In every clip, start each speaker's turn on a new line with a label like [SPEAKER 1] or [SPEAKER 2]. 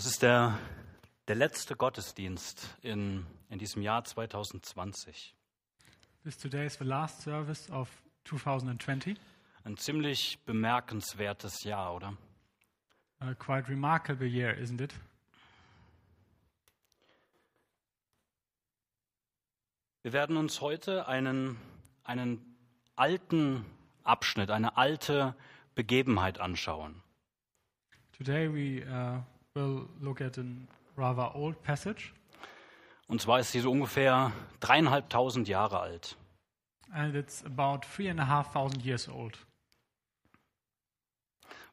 [SPEAKER 1] Das ist der, der letzte Gottesdienst in, in diesem Jahr 2020.
[SPEAKER 2] This today is the last service of 2020.
[SPEAKER 1] Ein ziemlich bemerkenswertes Jahr, oder?
[SPEAKER 2] A quite remarkable year, isn't it?
[SPEAKER 1] Wir werden uns heute einen, einen alten Abschnitt, eine alte Begebenheit anschauen.
[SPEAKER 2] Today we uh, will look at a rather old passage,
[SPEAKER 1] Und zwar ist sie so ungefähr dreieinhalbtausend Jahre alt.
[SPEAKER 2] and it's about three and a half thousand years old.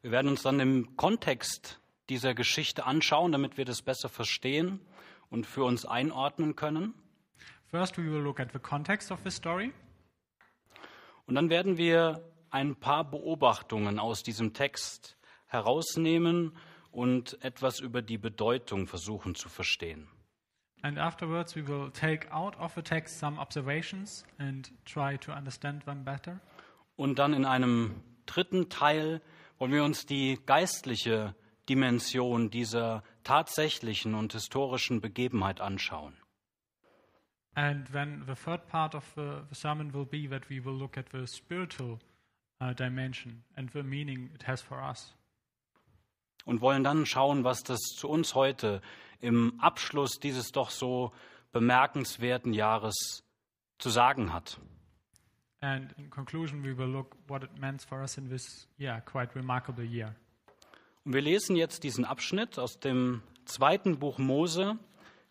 [SPEAKER 1] Wir werden uns dann im Kontext dieser Geschichte anschauen, damit wir das besser verstehen und für uns einordnen können.
[SPEAKER 2] First, we will look at the context of the story,
[SPEAKER 1] Und dann werden wir ein paar Beobachtungen aus diesem Text herausnehmen und etwas über die Bedeutung versuchen zu verstehen.
[SPEAKER 2] and afterwards, we will take out of the text some observations and try to understand them better.
[SPEAKER 1] Und dann in einem dritten Teil wollen wir uns die geistliche Dimension dieser tatsächlichen und historischen Begebenheit anschauen.
[SPEAKER 2] And then the third part of the, the sermon will be that we will look at the spiritual uh, dimension and the meaning it has for us.
[SPEAKER 1] Und wollen dann schauen, was das zu uns heute im Abschluss dieses doch so bemerkenswerten Jahres zu sagen hat.
[SPEAKER 2] And in conclusion, we will look what it meant for us in this, yeah, quite remarkable year.
[SPEAKER 1] Und wir lesen jetzt diesen Abschnitt aus dem zweiten Buch Mose,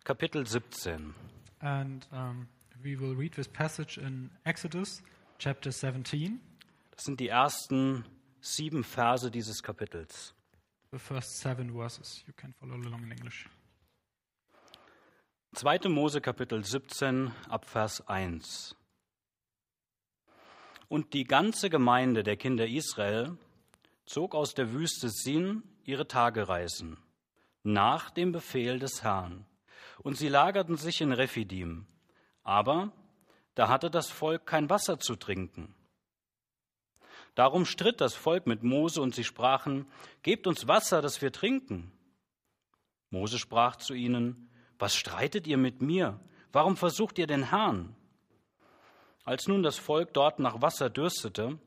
[SPEAKER 1] Kapitel 17.
[SPEAKER 2] And um, we will read this passage in Exodus chapter 17,
[SPEAKER 1] Das sind die ersten sieben Verse dieses Kapitels.
[SPEAKER 2] The first seven verses. You can follow along in English.
[SPEAKER 1] 2. Mose Kapitel 17 ab Vers 1. Und die ganze Gemeinde der Kinder Israel zog aus der Wüste Sin ihre Tagereisen nach dem Befehl des Herrn. Und sie lagerten sich in Rephidim. Aber da hatte das Volk kein Wasser zu trinken. Darum stritt das Volk mit Mose und sie sprachen, Gebt uns Wasser, dass wir trinken. Mose sprach zu ihnen, Was streitet ihr mit mir? Warum versucht ihr den Herrn? Als nun das Volk dort nach Wasser dürstete,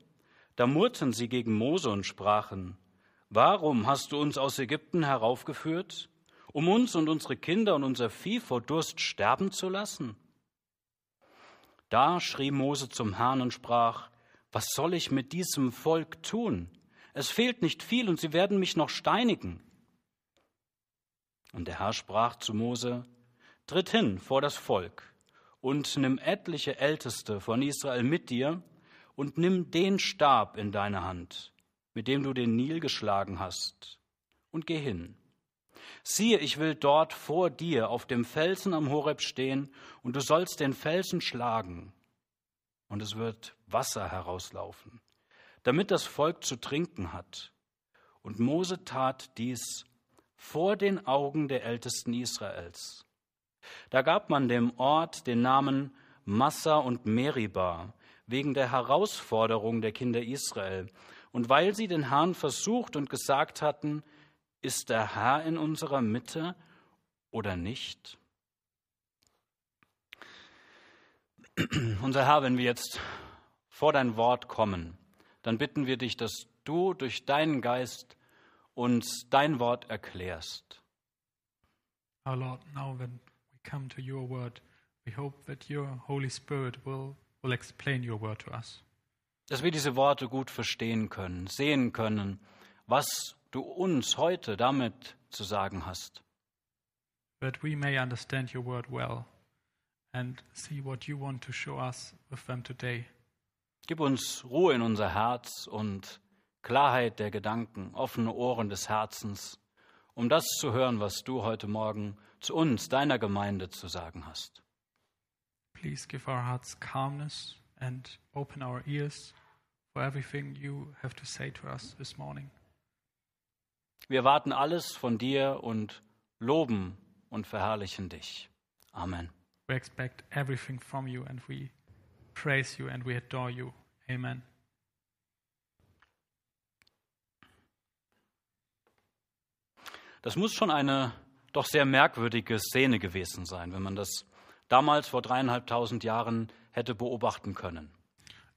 [SPEAKER 1] da murrten sie gegen Mose und sprachen, Warum hast du uns aus Ägypten heraufgeführt, um uns und unsere Kinder und unser Vieh vor Durst sterben zu lassen? Da schrie Mose zum Herrn und sprach, Was soll ich mit diesem Volk tun? Es fehlt nicht viel und sie werden mich noch steinigen. Und der Herr sprach zu Mose, Tritt hin vor das Volk und nimm etliche Älteste von Israel mit dir und nimm den Stab in deine Hand, mit dem du den Nil geschlagen hast, und geh hin. Siehe, ich will dort vor dir auf dem Felsen am Horeb stehen, und du sollst den Felsen schlagen, und es wird Wasser herauslaufen, damit das Volk zu trinken hat. Und Mose tat dies vor den Augen der Ältesten Israels. Da gab man dem Ort den Namen Massa und Meribah wegen der Herausforderung der Kinder Israel und weil sie den Herrn versucht und gesagt hatten, ist der Herr in unserer Mitte oder nicht? Unser Herr, wenn wir jetzt vor dein Wort kommen, dann bitten wir dich, dass du durch deinen Geist uns dein Wort erklärst.
[SPEAKER 2] Our Lord, now when we come to your word, we hope that your Holy Spirit will, will explain your word to us.
[SPEAKER 1] Dass wir diese Worte gut verstehen können, sehen können, was du uns heute damit zu sagen hast.
[SPEAKER 2] That we may understand your word well and see what you want to show us with them today.
[SPEAKER 1] Gib uns Ruhe in unser Herz und Klarheit der Gedanken, offene Ohren des Herzens, um das zu hören, was du heute Morgen zu uns, deiner Gemeinde, zu sagen hast.
[SPEAKER 2] Please give our hearts calmness and open our ears for everything you have to say to us this morning.
[SPEAKER 1] Wir erwarten alles von dir und loben und verherrlichen dich. Amen.
[SPEAKER 2] We expect everything from you and we praise you and we adore you. Amen.
[SPEAKER 1] Das muss schon eine doch sehr merkwürdige Szene gewesen sein, wenn man das damals vor dreieinhalbtausend Jahren hätte beobachten können.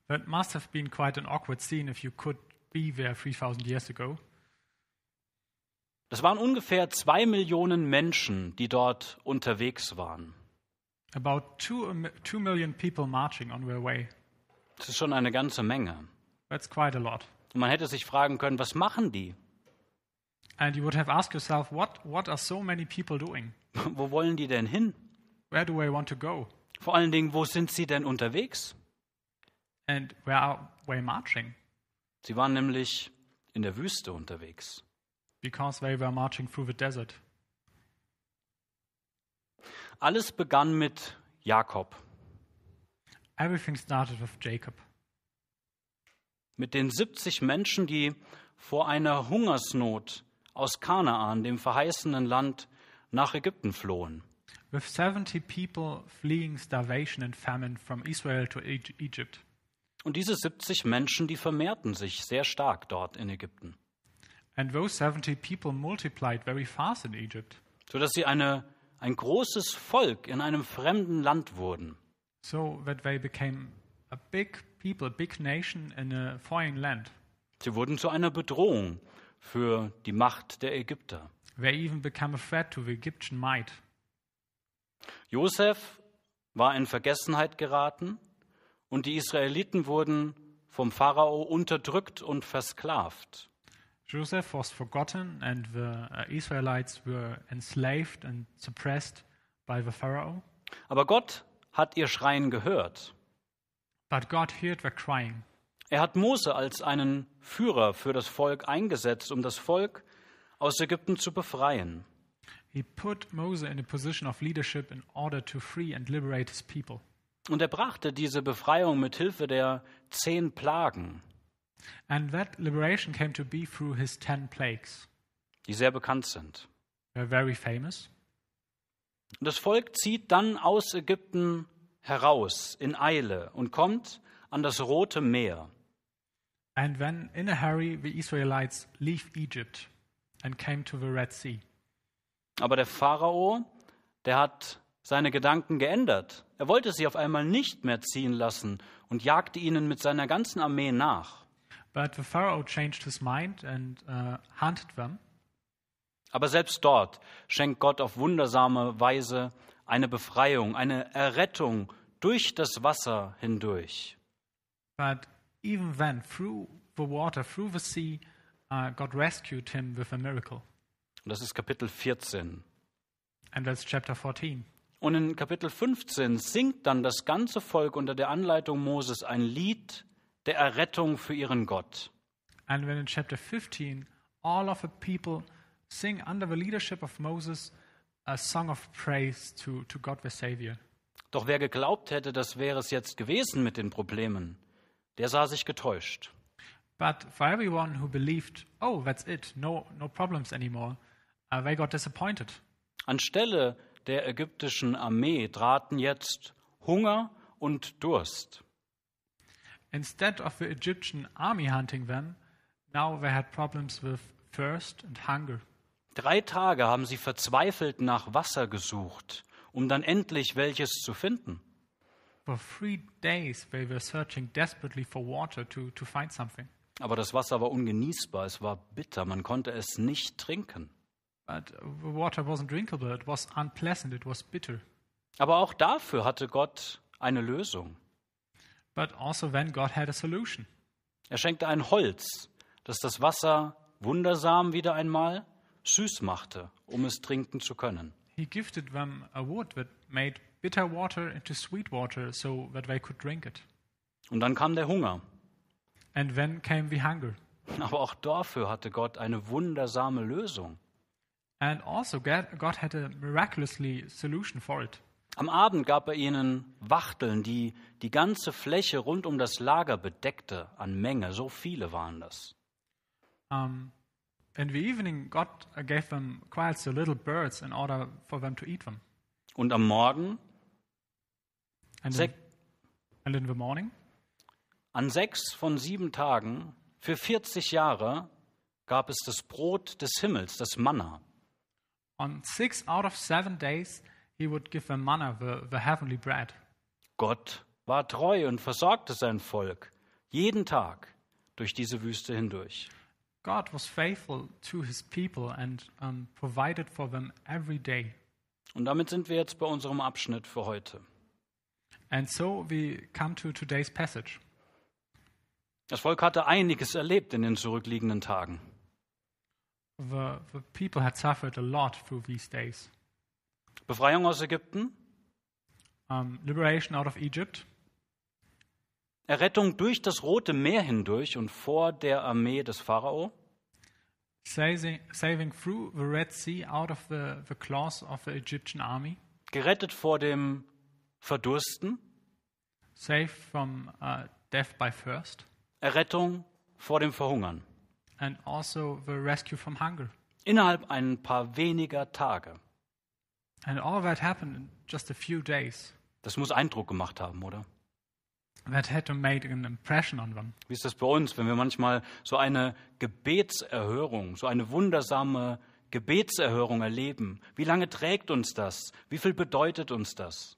[SPEAKER 2] That must have been quite an awkward scene if you could be there 3000 years ago.
[SPEAKER 1] Das waren ungefähr zwei Millionen Menschen, die dort unterwegs waren.
[SPEAKER 2] About two, two million people marching on their way.
[SPEAKER 1] Das ist schon eine ganze Menge.
[SPEAKER 2] That's quite a lot.
[SPEAKER 1] Und man hätte sich fragen können, was machen die?
[SPEAKER 2] And you would have asked yourself, what, what are so many people doing?
[SPEAKER 1] Wo wollen die denn hin?
[SPEAKER 2] Where do they want to go?
[SPEAKER 1] Vor allen Dingen, wo sind sie denn unterwegs?
[SPEAKER 2] And where are they marching?
[SPEAKER 1] Sie waren nämlich in der Wüste unterwegs.
[SPEAKER 2] Because they were marching through the desert.
[SPEAKER 1] Alles begann mit Jakob,
[SPEAKER 2] Everything started with Jacob.
[SPEAKER 1] mit den 70 Menschen, die vor einer Hungersnot aus Kanaan, dem verheißenen Land, nach Ägypten flohen.
[SPEAKER 2] With 70 people fleeing starvation and famine from Israel to Egypt.
[SPEAKER 1] Und diese 70 Menschen, die vermehrten sich sehr stark dort in Ägypten,
[SPEAKER 2] And those 70 people multiplied very fast in Egypt,
[SPEAKER 1] sodass sie eine, ein großes Volk in einem fremden Land wurden.
[SPEAKER 2] so that they became a big people, a big nation in a foreign land.
[SPEAKER 1] Sie wurden zu einer Bedrohung für die Macht der Ägypter.
[SPEAKER 2] They even became a threat to the Egyptian might.
[SPEAKER 1] Josef war in Vergessenheit geraten und die Israeliten wurden vom Pharao unterdrückt und versklavt.
[SPEAKER 2] Joseph was forgotten, and the uh, Israelites were enslaved and suppressed by the Pharaoh.
[SPEAKER 1] Aber Gott hat ihr Schreien gehört.
[SPEAKER 2] But God heard their crying.
[SPEAKER 1] Er hat Mose als einen Führer für das Volk eingesetzt, um das Volk aus Ägypten zu befreien.
[SPEAKER 2] He put Moses in a position of leadership in order to free and liberate his people.
[SPEAKER 1] Und er brachte diese Befreiung mit Hilfe der zehn Plagen,
[SPEAKER 2] And that liberation came to be through his ten plagues.
[SPEAKER 1] die sehr bekannt sind.
[SPEAKER 2] They're very famous.
[SPEAKER 1] Und das Volk zieht dann aus Ägypten heraus in Eile und kommt an das Rote Meer.
[SPEAKER 2] And then, in a hurry, the Israelites leave Egypt and came to the Red Sea.
[SPEAKER 1] Aber der Pharao, der hat seine Gedanken geändert. Er wollte sie auf einmal nicht mehr ziehen lassen und jagte ihnen mit seiner ganzen Armee nach.
[SPEAKER 2] But the Pharaoh changed his mind and uh, hunted them.
[SPEAKER 1] Aber selbst dort schenkt Gott auf wundersame Weise eine Befreiung, eine Errettung durch das Wasser hindurch.
[SPEAKER 2] But even then, through the water, through the sea, uh, God rescued him with a miracle.
[SPEAKER 1] Und das ist Kapitel 14.
[SPEAKER 2] And that's chapter 14.
[SPEAKER 1] Und in Kapitel 15 singt dann das ganze Volk unter der Anleitung Moses ein Lied der Errettung für ihren Gott.
[SPEAKER 2] And then in chapter 15, all of the people sing under the leadership of Moses a song of praise to, to God the Savior.
[SPEAKER 1] Doch wer geglaubt hätte, das wäre es jetzt gewesen mit den Problemen, der sah sich getäuscht.
[SPEAKER 2] But for everyone who believed, oh, that's it, no, no problems anymore, uh, they got disappointed.
[SPEAKER 1] Anstelle der ägyptischen Armee traten jetzt Hunger und Durst.
[SPEAKER 2] Instead of the Egyptian army hunting them, now they had problems with thirst and hunger.
[SPEAKER 1] Drei Tage haben sie verzweifelt nach Wasser gesucht, um dann endlich welches zu finden.
[SPEAKER 2] For three days they were searching desperately for water to, to find something.
[SPEAKER 1] Aber das Wasser war ungenießbar, es war bitter, man konnte es nicht trinken.
[SPEAKER 2] But the water wasn't drinkable, it was unpleasant, it was bitter.
[SPEAKER 1] Aber auch dafür hatte Gott eine Lösung.
[SPEAKER 2] But also then God had a solution.
[SPEAKER 1] Er schenkte ein Holz, das das Wasser wundersam wieder einmal süß machte, um es trinken zu können.
[SPEAKER 2] He gifted them a wood that made bitter water into sweet water so that they could drink it.
[SPEAKER 1] Und dann kam der Hunger.
[SPEAKER 2] And then came the hunger.
[SPEAKER 1] Aber auch dafür hatte Gott eine wundersame Lösung.
[SPEAKER 2] And also God had a miraculously solution for it.
[SPEAKER 1] Am Abend gab er ihnen Wachteln, die die ganze Fläche rund um das Lager bedeckte an Menge. So viele waren das.
[SPEAKER 2] Um, in the evening, God uh, gave them quite so little birds in order for them to eat them.
[SPEAKER 1] Und am Morgen,
[SPEAKER 2] And, in, and in the morning,
[SPEAKER 1] an sechs von sieben Tagen für 40 Jahre gab es das Brot des Himmels, das Manna.
[SPEAKER 2] on six out of seven days, he would give them manna, the, the heavenly bread.
[SPEAKER 1] Gott war treu und versorgte sein Volk jeden Tag durch diese Wüste hindurch.
[SPEAKER 2] God was faithful to his people and um, provided for them every day.
[SPEAKER 1] Und damit sind wir jetzt bei unserem Abschnitt für heute.
[SPEAKER 2] And so we come to today's passage.
[SPEAKER 1] Das Volk hatte einiges erlebt in den zurückliegenden Tagen.
[SPEAKER 2] The, the people had suffered a lot through these days.
[SPEAKER 1] Befreiung aus Ägypten,
[SPEAKER 2] Um, liberation out of Egypt,
[SPEAKER 1] Errettung durch das Rote Meer hindurch und vor der Armee des Pharao,
[SPEAKER 2] saving, saving through the Red Sea out of the, the claws of the Egyptian army,
[SPEAKER 1] gerettet vor dem Verdursten,
[SPEAKER 2] saved from uh, death by thirst,
[SPEAKER 1] Errettung vor dem Verhungern.
[SPEAKER 2] and also the rescue from hunger.
[SPEAKER 1] Innerhalb ein paar weniger Tage.
[SPEAKER 2] And all that happened in just a few days.
[SPEAKER 1] Das muss Eindruck gemacht haben, oder?
[SPEAKER 2] That had to make an impression on them.
[SPEAKER 1] Wie ist das bei uns, wenn wir manchmal so eine Gebetserhörung, so eine wundersame Gebetserhörung erleben? Wie lange trägt uns das? Wie viel bedeutet uns das?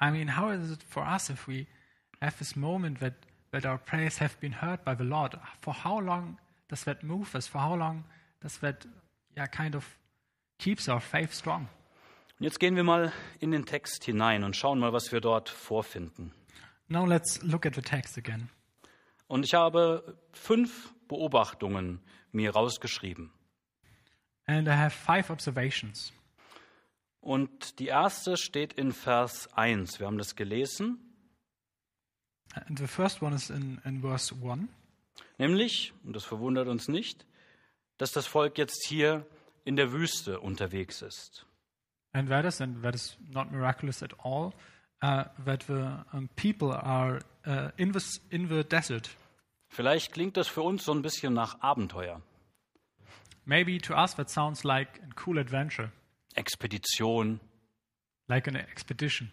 [SPEAKER 2] I mean, how is it for us if we have this moment that, that our prayers have been heard by the Lord? For how long does that move us? For how long does that yeah, kind of keeps our faith strong?
[SPEAKER 1] Und jetzt gehen wir mal in den Text hinein und schauen mal, was wir dort vorfinden.
[SPEAKER 2] Now let's look at the text again.
[SPEAKER 1] Und ich habe fünf Beobachtungen mir rausgeschrieben.
[SPEAKER 2] And I have five observations.
[SPEAKER 1] Und die erste steht in Vers 1. Wir haben das gelesen.
[SPEAKER 2] And the first one is in, in verse 1.
[SPEAKER 1] Nämlich, und das verwundert uns nicht, dass das Volk jetzt hier in der Wüste unterwegs ist.
[SPEAKER 2] And that is, and that is not miraculous at all, uh, that the um, people are uh, in, the, in the desert.
[SPEAKER 1] Vielleicht klingt das für uns so ein bisschen nach Abenteuer,
[SPEAKER 2] Maybe to us that sounds like a cool adventure,
[SPEAKER 1] Expedition.
[SPEAKER 2] like an expedition.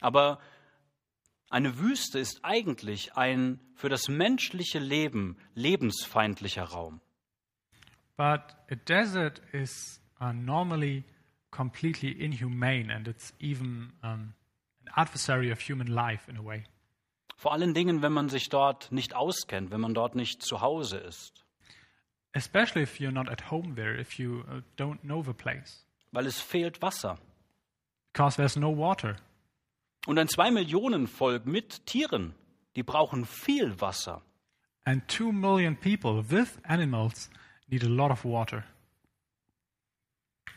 [SPEAKER 1] Aber eine Wüste ist eigentlich ein für das menschliche Leben lebensfeindlicher Raum.
[SPEAKER 2] But a desert is uh, normally completely inhumane and it's even um, an adversary of human life in a way.
[SPEAKER 1] Vor allen Dingen, wenn man sich dort nicht auskennt, wenn man dort nicht zu Hause ist.
[SPEAKER 2] Especially if you're not at home there, if you uh, don't know the place,
[SPEAKER 1] Weil es fehlt Wasser.
[SPEAKER 2] because there's no water.
[SPEAKER 1] Und ein zwei Millionen Volk mit Tieren, die brauchen viel Wasser.
[SPEAKER 2] And two million people with animals need a lot of water.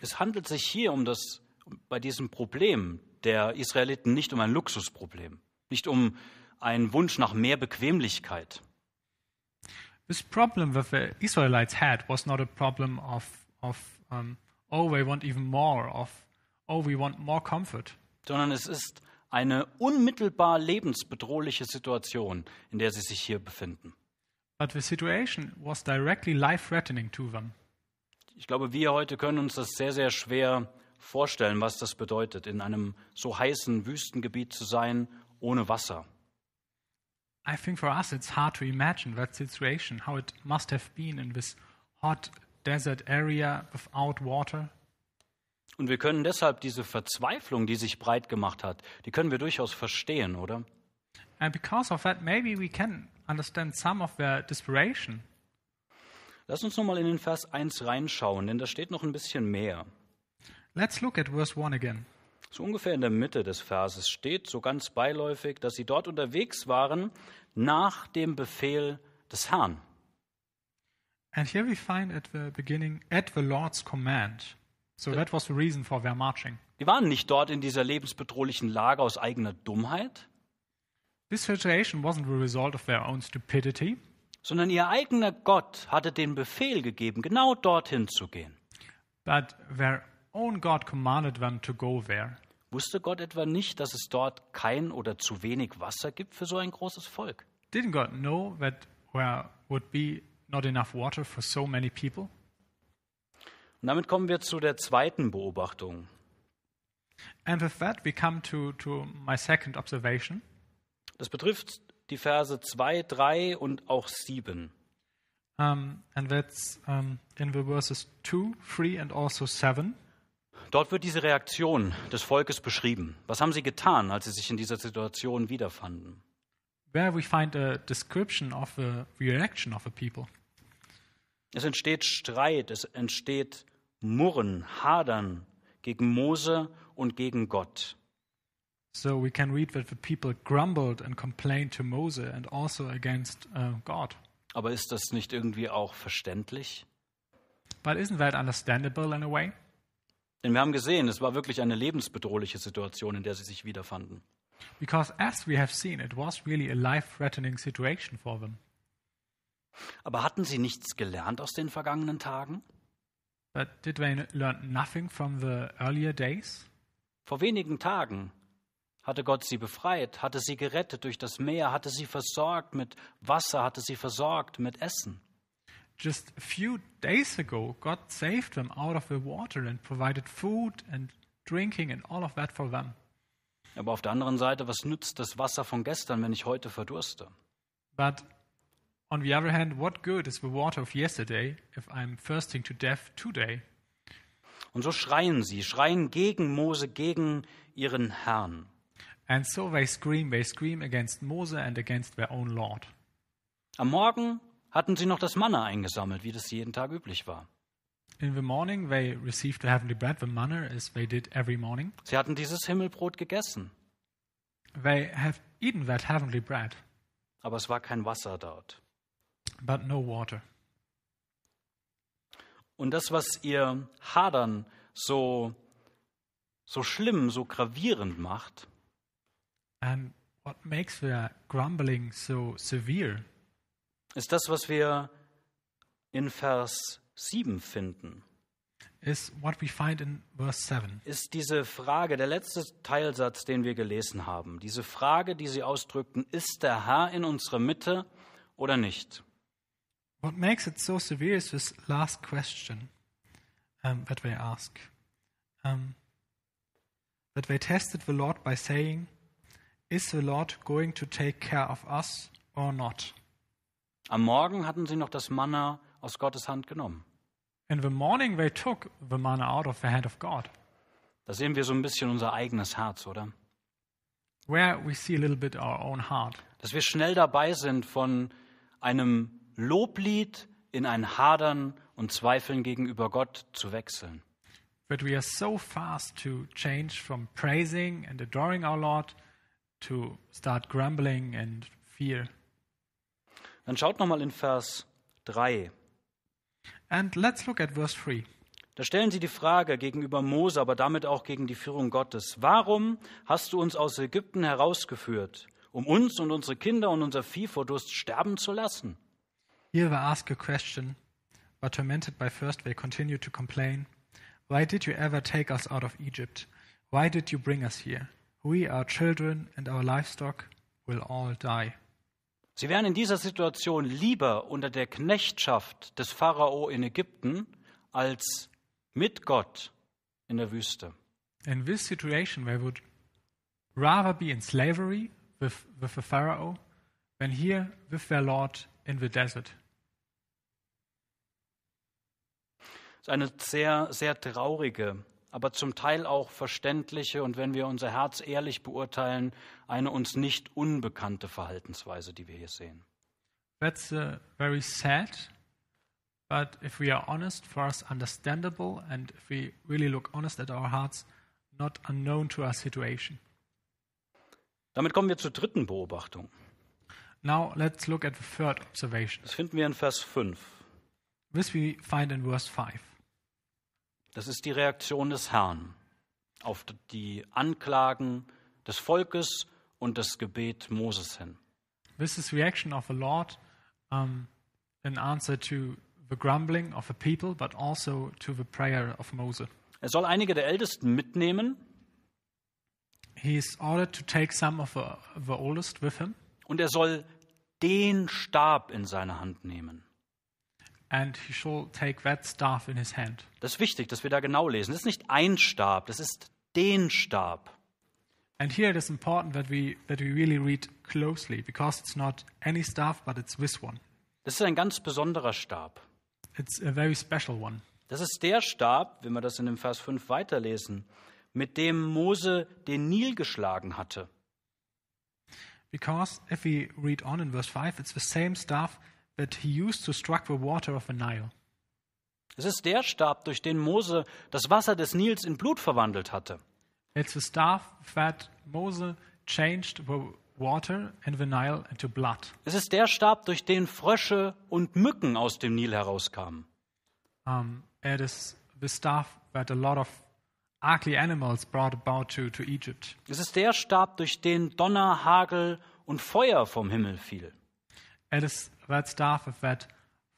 [SPEAKER 1] Es handelt sich hier um das, bei diesem Problem der Israeliten nicht um ein Luxusproblem, nicht um einen Wunsch nach mehr Bequemlichkeit,
[SPEAKER 2] This problem that the Israelites had was not a problem of, of um, oh, we want even more, of, oh, we want more comfort.
[SPEAKER 1] sondern es ist eine unmittelbar lebensbedrohliche Situation, in der sie sich hier befinden.
[SPEAKER 2] But the situation was directly life threatening to them.
[SPEAKER 1] Ich glaube, wir heute können uns das sehr, sehr schwer vorstellen, was das bedeutet, in einem so heißen Wüstengebiet zu sein, ohne Wasser.
[SPEAKER 2] I think for us it's hard to imagine that situation, how it must have been in this hot desert area without water.
[SPEAKER 1] Und wir können deshalb diese Verzweiflung, die sich breit gemacht hat, die können wir durchaus verstehen, oder?
[SPEAKER 2] And because of that, maybe we can understand some of their desperation.
[SPEAKER 1] Lass uns nochmal in den Vers 1 reinschauen, denn da steht noch ein bisschen mehr.
[SPEAKER 2] Let's look at verse 1 again.
[SPEAKER 1] So ungefähr in der Mitte des Verses steht so ganz beiläufig, dass sie dort unterwegs waren nach dem Befehl des Herrn.
[SPEAKER 2] And here we find at the beginning, at the Lord's command. So that was the reason for their marching.
[SPEAKER 1] Die waren nicht dort in dieser lebensbedrohlichen Lage aus eigener Dummheit,
[SPEAKER 2] This situation wasn't the result of their own stupidity,
[SPEAKER 1] sondern ihr eigener Gott hatte den Befehl gegeben, genau dorthin zu gehen.
[SPEAKER 2] but their own God commanded them to go there.
[SPEAKER 1] Wusste Gott etwa nicht, dass es dort kein oder zu wenig Wasser gibt für so ein großes Volk?
[SPEAKER 2] Didn't God know that there would be not enough water for so many people?
[SPEAKER 1] Und damit kommen wir zu der zweiten Beobachtung.
[SPEAKER 2] And with that, we come to, to my second observation.
[SPEAKER 1] Das betrifft die Verse 2, 3 und auch 7.
[SPEAKER 2] Um, and that's um, in the verses 2, 3, and also 7.
[SPEAKER 1] Dort wird diese Reaktion des Volkes beschrieben. Was haben sie getan, als sie sich in dieser Situation wiederfanden?
[SPEAKER 2] Where we find a description of a reaction of a people.
[SPEAKER 1] Es entsteht Streit, es entsteht Murren, Hadern gegen Mose und gegen Gott.
[SPEAKER 2] So we can read that the people grumbled and complained to Moses and also against uh, God.
[SPEAKER 1] Aber ist das nicht irgendwie auch verständlich?
[SPEAKER 2] But isn't that understandable in a way?
[SPEAKER 1] Denn wir haben gesehen, es war wirklich eine lebensbedrohliche Situation, in der sie sich wiederfanden.
[SPEAKER 2] Because as we have seen, it was really a life-threatening situation for them.
[SPEAKER 1] Aber hatten sie nichts gelernt aus den vergangenen Tagen?
[SPEAKER 2] But did they learn nothing from the earlier days?
[SPEAKER 1] Vor wenigen Tagen hatte Gott sie befreit, hatte sie gerettet durch das Meer, hatte sie versorgt mit Wasser, hatte sie versorgt mit Essen.
[SPEAKER 2] Just a few days ago, God saved them out of the water and provided food and drinking and all of that for them.
[SPEAKER 1] Aber auf der anderen Seite, was nützt das Wasser von gestern, wenn ich heute verdurste?
[SPEAKER 2] But on the other hand, what good is the water of yesterday if I'm thirsting to death today?
[SPEAKER 1] Und so schreien sie, schreien gegen Mose, gegen ihren Herrn.
[SPEAKER 2] And so they scream, they scream against Moses and against their own Lord.
[SPEAKER 1] Am Morgen hatten sie noch das Manna eingesammelt, wie das jeden Tag üblich war.
[SPEAKER 2] In the morning, they received the heavenly bread, the manna, as they did every morning.
[SPEAKER 1] Sie hatten dieses Himmelbrot gegessen,
[SPEAKER 2] They have eaten that heavenly bread,
[SPEAKER 1] aber es war kein Wasser dort.
[SPEAKER 2] but no water.
[SPEAKER 1] Und das, was ihr Hadern so, so schlimm, so gravierend macht,
[SPEAKER 2] And what makes their grumbling so severe
[SPEAKER 1] ist das, was wir in Vers 7 finden.
[SPEAKER 2] is what we find in verse 7.
[SPEAKER 1] Ist diese Frage, der letzte Teilsatz, den wir gelesen haben, diese Frage, die sie ausdrückten, ist der Herr in unserer Mitte oder nicht?
[SPEAKER 2] What makes it so severe is this last question um, that they ask. Um, that they tested the Lord by saying, Is the Lord going to take care of us or not?
[SPEAKER 1] Am Morgen hatten sie noch das Manna aus Gottes Hand genommen.
[SPEAKER 2] In the morning, they took the manna out of the hand of God,
[SPEAKER 1] Da sehen wir so ein bisschen unser eigenes Herz, oder?
[SPEAKER 2] where we see a little bit our own heart.
[SPEAKER 1] Dass wir schnell dabei sind, von einem Loblied in ein Hadern und Zweifeln gegenüber Gott zu wechseln.
[SPEAKER 2] But we are so fast to change from praising and adoring our Lord to start grumbling and fear.
[SPEAKER 1] Dann schaut nochmal in Vers 3.
[SPEAKER 2] And let's look at verse 3.
[SPEAKER 1] Da stellen sie die Frage gegenüber Mose, aber damit auch gegen die Führung Gottes. Warum hast du uns aus Ägypten herausgeführt, um uns und unsere Kinder und unser Vieh vor Durst sterben zu lassen?
[SPEAKER 2] Here they ask a question, but tormented by thirst, they continue to complain. Why did you ever take us out of Egypt? Why did you bring us here? We, our children, and our livestock will all die.
[SPEAKER 1] Sie wären in dieser Situation lieber unter der Knechtschaft des Pharao in Ägypten als mit Gott in der Wüste.
[SPEAKER 2] In this situation, they would rather be in slavery with, with the Pharaoh than here with their Lord in the desert.
[SPEAKER 1] Das ist eine sehr, sehr traurige, aber zum Teil auch verständliche und wenn wir unser Herz ehrlich beurteilen, eine uns nicht unbekannte Verhaltensweise, die wir hier sehen.
[SPEAKER 2] That's uh, very sad, but if we are honest, for us understandable, and if we really look honest at our hearts, not unknown to our situation.
[SPEAKER 1] Damit kommen wir zur dritten Beobachtung.
[SPEAKER 2] Now let's look at the third observation.
[SPEAKER 1] Das finden wir in Vers 5.
[SPEAKER 2] This we find in verse 5.
[SPEAKER 1] Das ist die Reaktion des Herrn auf die Anklagen des Volkes und das Gebet Moses hin.
[SPEAKER 2] This is reaction of the Lord um, in answer to the grumbling of the people, but also to the prayer of Moses.
[SPEAKER 1] Er soll einige der Ältesten mitnehmen
[SPEAKER 2] He is ordered to take some of the, the oldest with him,
[SPEAKER 1] und er soll den Stab in seine Hand nehmen.
[SPEAKER 2] And he shall take that staff in his hand.
[SPEAKER 1] Das ist wichtig, dass wir da genau lesen. Das ist nicht ein Stab, das ist den Stab.
[SPEAKER 2] And here it is important that we that we really read closely because it's not any staff, but it's this one.
[SPEAKER 1] Das ist ein ganz besonderer Stab.
[SPEAKER 2] It's a very special one.
[SPEAKER 1] Das ist der Stab, wenn wir das in dem Vers 5 weiterlesen, mit dem Mose den Nil geschlagen hatte.
[SPEAKER 2] Because if we read on in verse 5, it's the same staff that he used to struck the water of the Nile.
[SPEAKER 1] Es ist der Stab, durch den Mose das Wasser des Nils in Blut verwandelt hatte.
[SPEAKER 2] It's the staff that Moses changed the water in the Nile into blood.
[SPEAKER 1] Es ist der Stab, durch den Frösche und Mücken aus dem Nil herauskamen.
[SPEAKER 2] Um, it is the staff that a lot of ugly animals brought about to, to Egypt.
[SPEAKER 1] Es ist der Stab, durch den Donner, Hagel und Feuer vom Himmel fiel.
[SPEAKER 2] It is that staff of that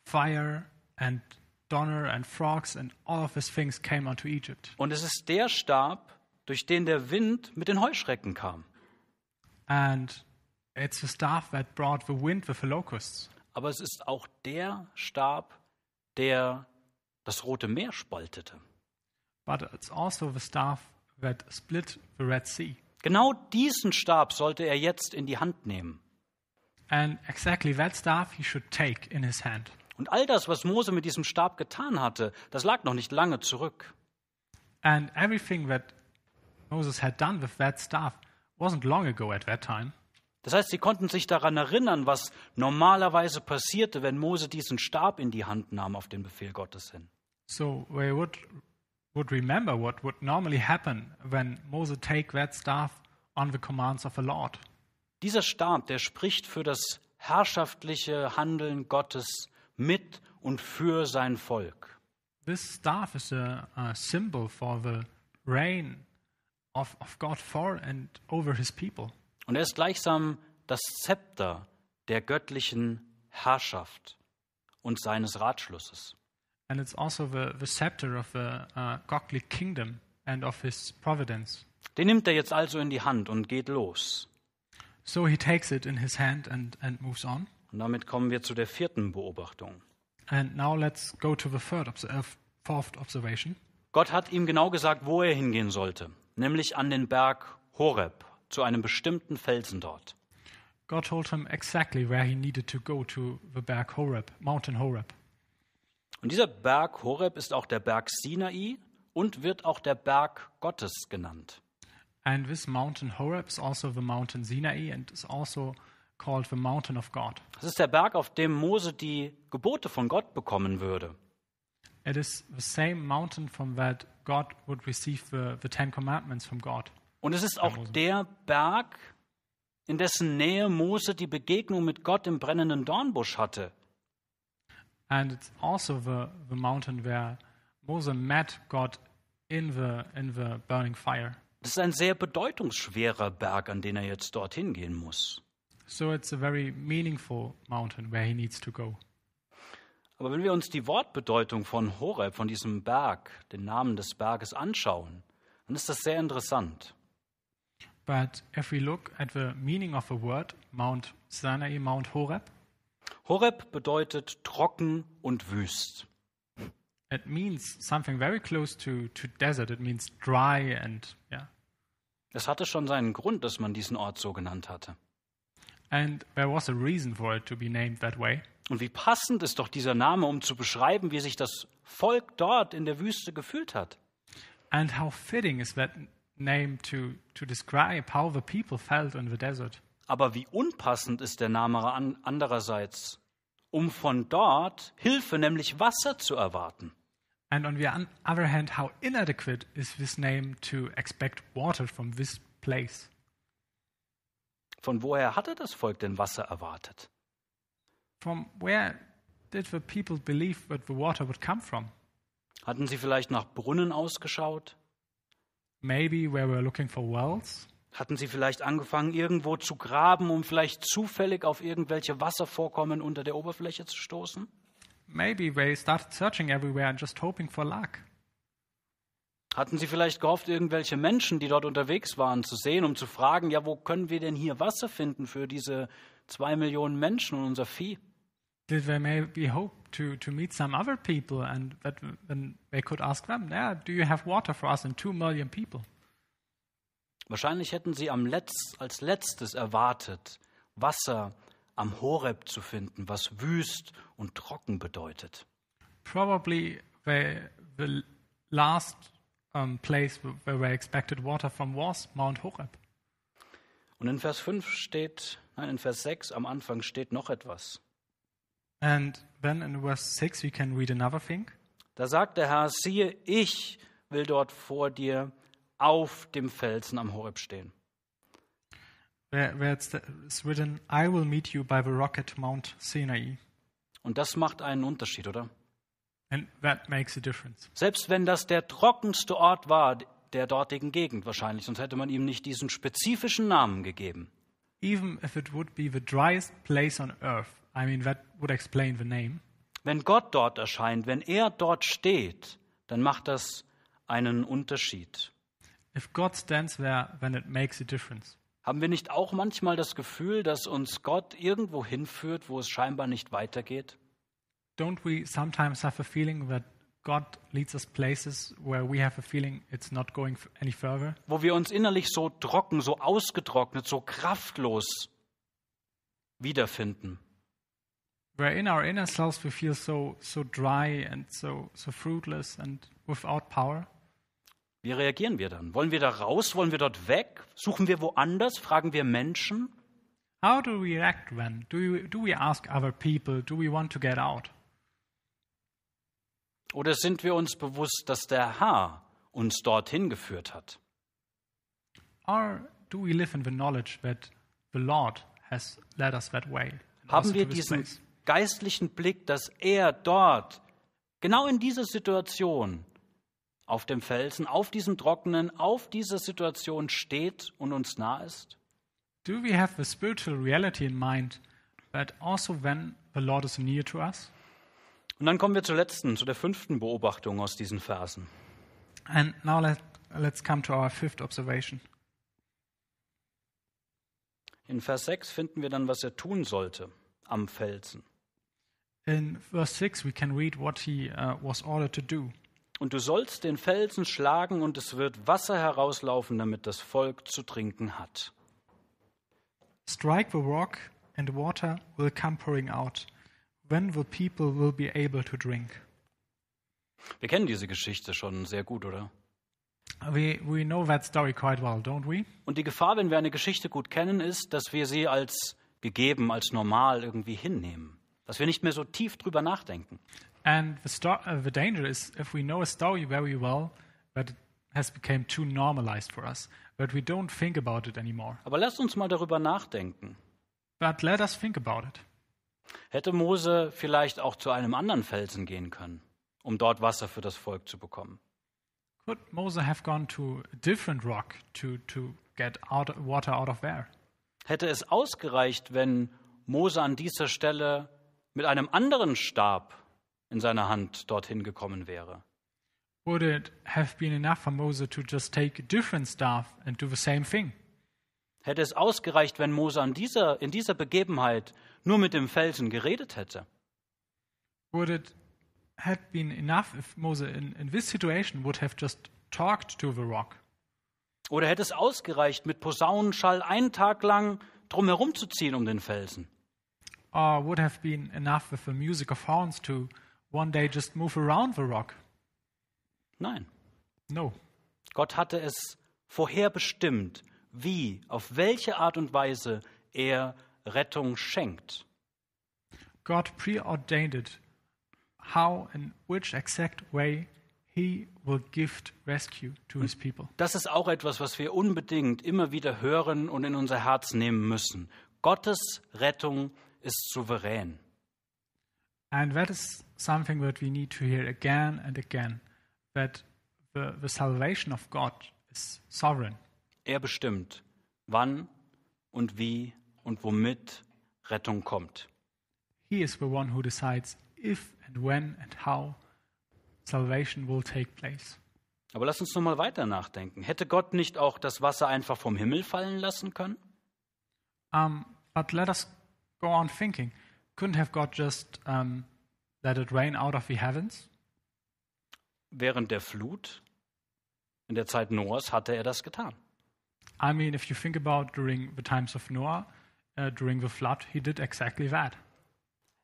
[SPEAKER 2] fire and donner and frogs and all of these things came onto Egypt.
[SPEAKER 1] Und es ist der Stab, durch den der Wind mit den Heuschrecken kam.
[SPEAKER 2] And it's the staff that brought the wind with the locusts.
[SPEAKER 1] Aber es ist auch der Stab, der das Rote Meer spaltete.
[SPEAKER 2] But it's also the staff that split the Red Sea.
[SPEAKER 1] Genau diesen Stab sollte er jetzt in die Hand nehmen.
[SPEAKER 2] And exactly that staff he should take in his hand.
[SPEAKER 1] Und all das, was Mose mit diesem Stab getan hatte, das lag noch nicht lange zurück.
[SPEAKER 2] And everything that Moses had done with that staff wasn't long ago at that time.
[SPEAKER 1] Das heißt, sie konnten sich daran erinnern, was normalerweise passierte, wenn Mose diesen Stab in die Hand nahm auf den Befehl Gottes hin.
[SPEAKER 2] So they would, would remember what would normally happen when Moses take that staff on the commands of the Lord.
[SPEAKER 1] Dieser Stab, der spricht für das herrschaftliche Handeln Gottes mit und für sein Volk.
[SPEAKER 2] This staff is a, a symbol for the reign of, of God for and over his people.
[SPEAKER 1] Und er ist gleichsam das Zepter der göttlichen Herrschaft und seines Ratschlusses.
[SPEAKER 2] And it's also the, the scepter of the uh, godly kingdom and of his providence.
[SPEAKER 1] Den nimmt er jetzt also in die Hand und geht los.
[SPEAKER 2] So he takes it in his hand and, and moves on.
[SPEAKER 1] Und damit kommen wir zu der vierten Beobachtung.
[SPEAKER 2] And now let's go to the third uh, fourth observation.
[SPEAKER 1] Gott hat ihm genau gesagt, wo er hingehen sollte, nämlich an den Berg Horeb, zu einem bestimmten Felsen dort.
[SPEAKER 2] God told him exactly where he needed to go to the Berg Horeb, Mountain Horeb.
[SPEAKER 1] Und dieser Berg Horeb ist auch der Berg Sinai und wird auch der Berg Gottes genannt.
[SPEAKER 2] And this mountain Horeb is also the mountain Sinai and is also called the mountain of God.
[SPEAKER 1] Das ist der Berg, auf dem Mose die Gebote von Gott bekommen würde.
[SPEAKER 2] It is the same mountain from that God would receive the, the Ten Commandments from God.
[SPEAKER 1] Und es ist auch der Berg, in dessen Nähe Mose die Begegnung mit Gott im brennenden Dornbusch hatte.
[SPEAKER 2] And it's also the, the mountain where Moses met God in the, in the burning fire.
[SPEAKER 1] Das ist ein sehr bedeutungsschwerer Berg, an den er jetzt dorthin gehen muss.
[SPEAKER 2] So it's a very meaningful mountain where he needs to go.
[SPEAKER 1] Aber wenn wir uns die Wortbedeutung von Horeb, von diesem Berg, den Namen des Berges anschauen, dann ist das sehr interessant.
[SPEAKER 2] But if we look at the meaning of the word Mount Sinai, Mount Horeb,
[SPEAKER 1] Horeb bedeutet trocken und wüst.
[SPEAKER 2] it means something very close to, to desert. It means dry and yeah.
[SPEAKER 1] Es hatte schon seinen Grund, dass man diesen Ort so genannt hatte.
[SPEAKER 2] And there was a reason for it to be named that way.
[SPEAKER 1] Und wie passend ist doch dieser Name, um zu beschreiben, wie sich das Volk dort in der Wüste gefühlt hat.
[SPEAKER 2] And how fitting is that name to, to describe how the people felt in the desert.
[SPEAKER 1] Aber wie unpassend ist der Name an andererseits, um von dort Hilfe, nämlich Wasser zu erwarten.
[SPEAKER 2] And on the other hand, how inadequate is this name to expect water from this place?
[SPEAKER 1] Von woher hatte das Volk denn Wasser erwartet?
[SPEAKER 2] From where did the people believe that the water would come from?
[SPEAKER 1] Hatten sie vielleicht nach Brunnen ausgeschaut?
[SPEAKER 2] Maybe where we're looking for wells?
[SPEAKER 1] Hatten sie vielleicht angefangen, irgendwo zu graben, um vielleicht zufällig auf irgendwelche Wasservorkommen unter der Oberfläche zu stoßen?
[SPEAKER 2] Maybe they started searching everywhere and just hoping for luck.
[SPEAKER 1] Hatten sie vielleicht gehofft, irgendwelche Menschen, die dort unterwegs waren, zu sehen, um zu fragen, ja, wo können wir denn hier Wasser finden für diese zwei Millionen Menschen und unser Vieh?
[SPEAKER 2] Did they maybe hope to, to meet some other people and that then they could ask them, yeah, do you have water for us and two million people?
[SPEAKER 1] Wahrscheinlich hätten sie am Letz, als letztes erwartet, Wasser am Horeb zu finden, was wüst und trocken bedeutet.
[SPEAKER 2] Probably they, the last um, place where we expected water from was Mount Horeb.
[SPEAKER 1] Und in Vers 5 steht, nein, in Vers 6 am Anfang steht noch etwas.
[SPEAKER 2] And then in verse 6 we can read another thing.
[SPEAKER 1] Da sagt der Herr, siehe, ich will dort vor dir auf dem Felsen am Horeb stehen.
[SPEAKER 2] Where, where it's, it's written, I will meet you by the rock at Mount Sinai.
[SPEAKER 1] Und das macht einen Unterschied, oder?
[SPEAKER 2] And that makes a difference.
[SPEAKER 1] Selbst wenn das der trockenste Ort war der dortigen Gegend wahrscheinlich, sonst hätte man ihm nicht diesen spezifischen Namen gegeben.
[SPEAKER 2] Even if it would be the driest place on earth, I mean, that would explain the name.
[SPEAKER 1] Wenn Gott dort erscheint, wenn er dort steht, dann macht das einen Unterschied.
[SPEAKER 2] If God stands there, then it makes a difference.
[SPEAKER 1] Haben wir nicht auch manchmal das Gefühl, dass uns Gott irgendwo hinführt, wo es scheinbar nicht weitergeht?
[SPEAKER 2] Don't we sometimes have a feeling that God leads us places where we have a feeling it's not going any further?
[SPEAKER 1] Wo wir uns innerlich so trocken, so ausgetrocknet, so kraftlos wiederfinden?
[SPEAKER 2] Where in our inner selves we feel so, so dry and so, so fruitless and without power?
[SPEAKER 1] Wie reagieren wir dann? Wollen wir da raus? Wollen wir dort weg? Suchen wir woanders? Fragen wir Menschen?
[SPEAKER 2] How do we react then? Do we, do we ask other people? Do we want to get out?
[SPEAKER 1] Oder sind wir uns bewusst, dass der Herr uns dorthin geführt hat?
[SPEAKER 2] Or do we live in the knowledge that the Lord has led us that way? and also
[SPEAKER 1] Haben wir diesen geistlichen Blick, dass er dort, genau in dieser Situation, auf dem Felsen, auf diesem Trockenen, auf dieser Situation steht und uns nah ist?
[SPEAKER 2] Do we have the spiritual reality in mind that also when the Lord is near to us?
[SPEAKER 1] Und dann kommen wir zur letzten, zu der fünften Beobachtung aus diesen Versen.
[SPEAKER 2] And now let, let's come to our fifth observation.
[SPEAKER 1] In Vers 6 finden wir dann, was er tun sollte am Felsen.
[SPEAKER 2] In verse 6, we can read what he uh, was ordered to do.
[SPEAKER 1] Und du sollst den Felsen schlagen, und es wird Wasser herauslaufen, damit das Volk zu trinken hat.
[SPEAKER 2] Strike the rock, and water will come pouring out. When the people will be able to drink.
[SPEAKER 1] Wir kennen diese Geschichte schon sehr gut, oder?
[SPEAKER 2] We, we know that story quite well, don't we?
[SPEAKER 1] Und die Gefahr, wenn wir eine Geschichte gut kennen, ist, dass wir sie als gegeben, als normal irgendwie hinnehmen. Dass wir nicht mehr so tief drüber nachdenken.
[SPEAKER 2] And the, uh, the danger is if we know a story very well, that it has become too normalized for us, that we don't think about it anymore.
[SPEAKER 1] Aber lasst uns mal darüber nachdenken.
[SPEAKER 2] But let us think about it.
[SPEAKER 1] Hätte Mose vielleicht auch zu einem anderen Felsen gehen können, um dort Wasser für das Volk zu bekommen?
[SPEAKER 2] Could Moses have gone to a different rock to, to get out, water out of there?
[SPEAKER 1] Hätte es ausgereicht, wenn Mose an dieser Stelle mit einem anderen Stab in seiner Hand dorthin gekommen wäre?
[SPEAKER 2] Would it have been enough for Moses to just take a different staff and do the same thing?
[SPEAKER 1] Hätte es ausgereicht, wenn Mose an dieser, in dieser Begebenheit nur mit dem Felsen geredet hätte?
[SPEAKER 2] Would it have been enough if Moses in, in this situation would have just talked to the rock?
[SPEAKER 1] Oder hätte es ausgereicht, mit Posaunenschall einen Tag lang drumherum zu ziehen um den Felsen?
[SPEAKER 2] Or would have been enough with the music of horns to one day just move around the rock?
[SPEAKER 1] Nein.
[SPEAKER 2] No.
[SPEAKER 1] Gott hatte es vorherbestimmt, wie, auf welche Art und Weise er Rettung schenkt.
[SPEAKER 2] God preordained it how and which exact way he will gift rescue to his people.
[SPEAKER 1] Das ist auch etwas, was wir unbedingt immer wieder hören und in unser Herz nehmen müssen. Gottes Rettung ist souverän.
[SPEAKER 2] And that is something that we need to hear again and again that the, the salvation of God is sovereign.
[SPEAKER 1] Er bestimmt, wann und wie und womit Rettung kommt.
[SPEAKER 2] He is the one who decides if and when and how salvation will take place.
[SPEAKER 1] Aber lass uns noch mal weiter nachdenken. Hätte Gott nicht auch das Wasser einfach vom Himmel fallen lassen können?
[SPEAKER 2] Um, but let us go on thinking. Couldn't have God just um, let it rain out of the heavens?
[SPEAKER 1] Während der Flut, in der Zeit Noahs, hatte er das getan.
[SPEAKER 2] I mean, if you think about during the times of Noah, uh, during the flood, he did exactly that.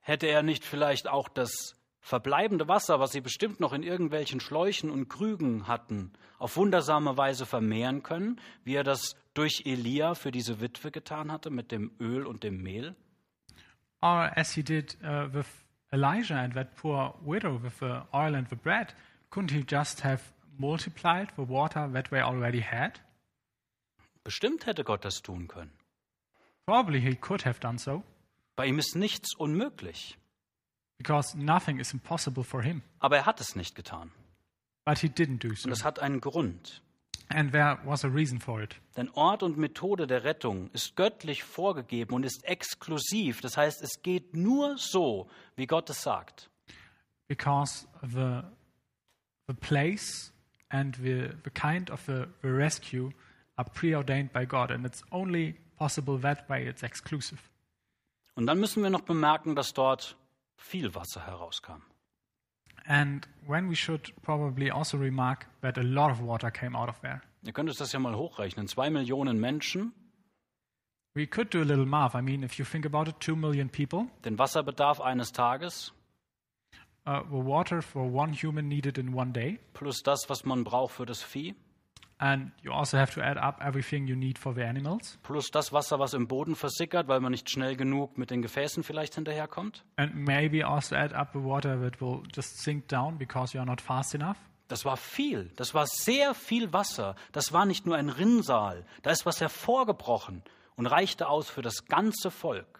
[SPEAKER 1] Hätte er nicht vielleicht auch das verbleibende Wasser, was sie bestimmt noch in irgendwelchen Schläuchen und Krügen hatten, auf wundersame Weise vermehren können, wie er das durch Elia für diese Witwe getan hatte mit dem Öl und dem Mehl?
[SPEAKER 2] Or as he did uh, with Elijah and that poor widow with the oil and the bread, couldn't he just have multiplied the water that they already had?
[SPEAKER 1] Bestimmt hätte Gott das tun können.
[SPEAKER 2] Probably he could have done so,
[SPEAKER 1] Bei ihm ist nichts unmöglich.
[SPEAKER 2] because nothing is impossible for him.
[SPEAKER 1] Aber er hat es nicht getan.
[SPEAKER 2] But he didn't do so.
[SPEAKER 1] Und es hat einen Grund.
[SPEAKER 2] And there was a reason for it.
[SPEAKER 1] Denn Ort und Methode der Rettung ist göttlich vorgegeben und ist exklusiv. Das heißt, es geht nur so, wie Gott es sagt.
[SPEAKER 2] Because the, the place and the, the kind of the, the rescue are preordained by God. And it's only possible that way, it's exclusive.
[SPEAKER 1] Und dann müssen wir noch bemerken, dass dort viel Wasser herauskam.
[SPEAKER 2] And when we should probably also remark that a lot of water came out of there.
[SPEAKER 1] Ihr könnt das ja mal hochrechnen. Zwei Millionen Menschen,
[SPEAKER 2] We could do a little math. I mean, if you think about it, two million people,
[SPEAKER 1] den Wasserbedarf eines Tages,
[SPEAKER 2] uh, the water for one human needed in one day.
[SPEAKER 1] plus das, was man braucht für das Vieh,
[SPEAKER 2] And you also have to add up everything you need for the animals.
[SPEAKER 1] plus das Wasser, was im Boden versickert, weil man nicht schnell genug mit den Gefäßen vielleicht hinterherkommt.
[SPEAKER 2] And maybe also add up the water that will just sink down because you are not fast enough.
[SPEAKER 1] Das war viel, das war sehr viel Wasser. Das war nicht nur ein Rinnsal, da ist was hervorgebrochen und reichte aus für das ganze Volk.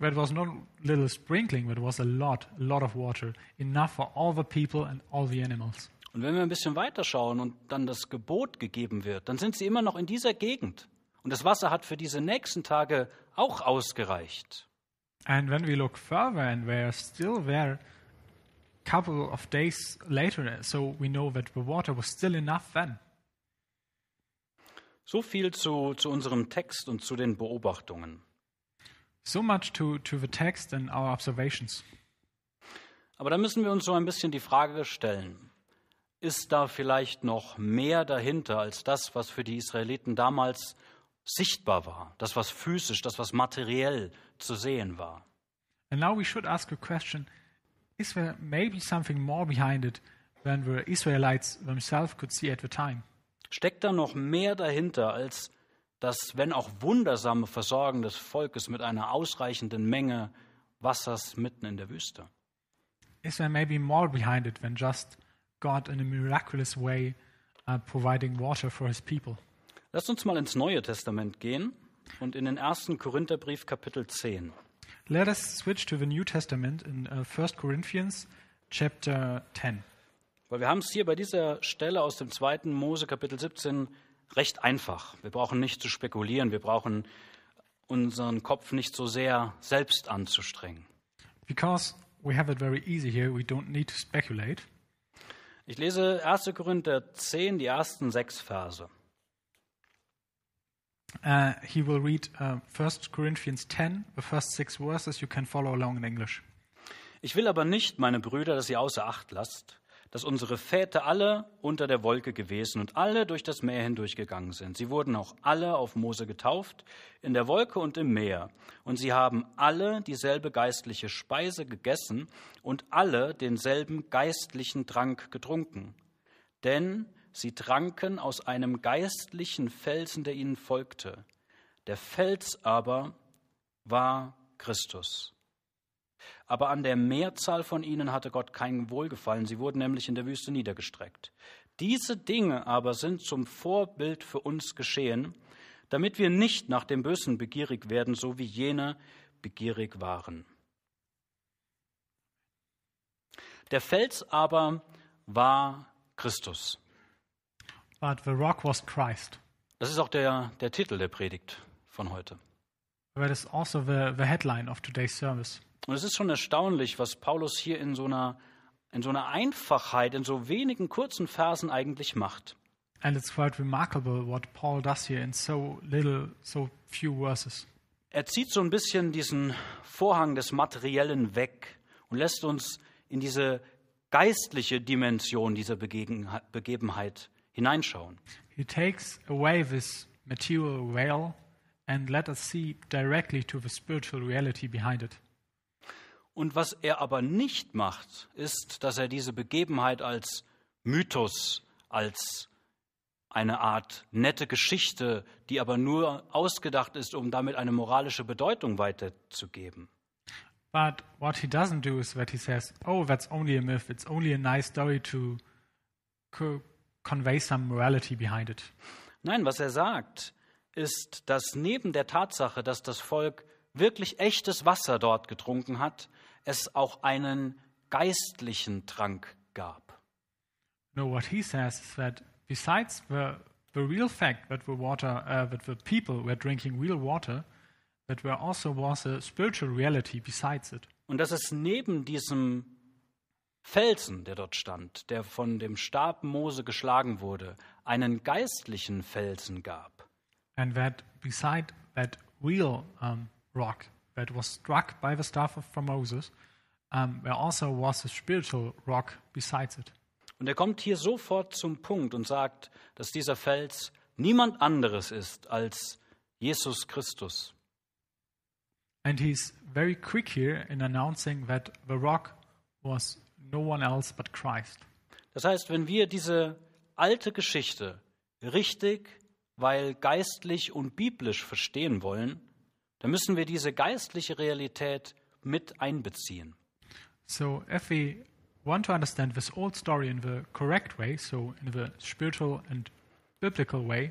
[SPEAKER 2] That was not little sprinkling, but was a lot, a lot of water, enough for all the people and all the animals.
[SPEAKER 1] Und wenn wir ein bisschen weiterschauen und dann das Gebot gegeben wird, dann sind sie immer noch in dieser Gegend. Und das Wasser hat für diese nächsten Tage auch ausgereicht.
[SPEAKER 2] And when we look further, and they're still there, couple of days later, so we know that the water was still enough then.
[SPEAKER 1] So viel zu, zu unserem Text und zu den Beobachtungen.
[SPEAKER 2] So much to, to the text and our observations.
[SPEAKER 1] Aber da müssen wir uns so ein bisschen die Frage stellen, ist da vielleicht noch mehr dahinter als das, was für die Israeliten damals sichtbar war, das, was physisch, das, was materiell zu sehen war?
[SPEAKER 2] And now we should ask a question Is there maybe something more behind it than the Israelites themselves could see at the time?
[SPEAKER 1] Steckt da noch mehr dahinter als das, wenn auch wundersame Versorgen des Volkes mit einer ausreichenden Menge Wassers mitten in der Wüste?
[SPEAKER 2] Is there maybe more behind it than just God in a miraculous way uh, providing water for his people?
[SPEAKER 1] Lasst uns mal ins Neue Testament gehen und in den ersten Korintherbrief Kapitel 10.
[SPEAKER 2] Let us switch to the New Testament in uh, 1 Corinthians chapter 10.
[SPEAKER 1] Weil wir haben es hier bei dieser Stelle aus dem zweiten Mose Kapitel 17 recht einfach. Wir brauchen nicht zu spekulieren, wir brauchen unseren Kopf nicht so sehr selbst anzustrengen.
[SPEAKER 2] Because we have it very easy here, we don't need to speculate.
[SPEAKER 1] Ich lese 1. Korinther 10, die ersten sechs Verse.
[SPEAKER 2] Uh, he will read uh, 1 Corinthians 10, the first six verses. You can follow along in English.
[SPEAKER 1] Ich will aber nicht, meine Brüder, dass ihr außer Acht lasst, dass unsere Väter alle unter der Wolke gewesen und alle durch das Meer hindurchgegangen sind. Sie wurden auch alle auf Mose getauft, in der Wolke und im Meer. Und sie haben alle dieselbe geistliche Speise gegessen und alle denselben geistlichen Trank getrunken. Denn sie tranken aus einem geistlichen Felsen, der ihnen folgte. Der Fels aber war Christus. Aber an der Mehrzahl von ihnen hatte Gott kein Wohlgefallen. Sie wurden nämlich in der Wüste niedergestreckt. Diese Dinge aber sind zum Vorbild für uns geschehen, damit wir nicht nach dem Bösen begierig werden, so wie jene begierig waren. Der Fels aber war Christus.
[SPEAKER 2] But the rock was Christ.
[SPEAKER 1] Das ist auch der, der Titel der Predigt von heute.
[SPEAKER 2] That is also the, the headline of today's service.
[SPEAKER 1] Und es ist schon erstaunlich, was Paulus hier in so einer, in so einer Einfachheit, in so wenigen kurzen Versen eigentlich macht.
[SPEAKER 2] And it's quite remarkable what Paul does here in so little, so few verses.
[SPEAKER 1] Er zieht so ein bisschen diesen Vorhang des Materiellen weg und lässt uns in diese geistliche Dimension dieser Begegen- Begebenheit hineinschauen.
[SPEAKER 2] He takes away this material veil and let us see directly to the spiritual reality behind it.
[SPEAKER 1] Und was er aber nicht macht, ist, dass er diese Begebenheit als Mythos, als eine Art nette Geschichte, die aber nur ausgedacht ist, um damit eine moralische Bedeutung weiterzugeben.
[SPEAKER 2] But what he doesn't do is that he says, oh, that's only a myth. It's only a nice story to co convey some morality behind it.
[SPEAKER 1] Nein, was er sagt, ist, dass neben der Tatsache, dass das Volk wirklich echtes Wasser dort getrunken hat, es auch einen geistlichen Trank gab.
[SPEAKER 2] No, what he says is that besides the, the real fact that the water, uh, that the people were drinking real water, that there also was a spiritual reality besides it.
[SPEAKER 1] Und dass es neben diesem Felsen, der dort stand, der von dem Stab Mose geschlagen wurde, einen geistlichen Felsen gab.
[SPEAKER 2] And that beside that real um, rock that was struck by the staff of, from Moses, um, there also was a spiritual rock besides it.
[SPEAKER 1] Und er kommt hier sofort zum Punkt und sagt, dass dieser Fels niemand anderes ist als Jesus Christus.
[SPEAKER 2] And he's very quick here in announcing that the rock was no one else but Christ.
[SPEAKER 1] Das heißt, wenn wir diese alte Geschichte richtig, weil geistlich und biblisch verstehen wollen, dann müssen wir diese geistliche Realität mit einbeziehen.
[SPEAKER 2] So if we want to understand this old story in the correct way, so in the spiritual and biblical way,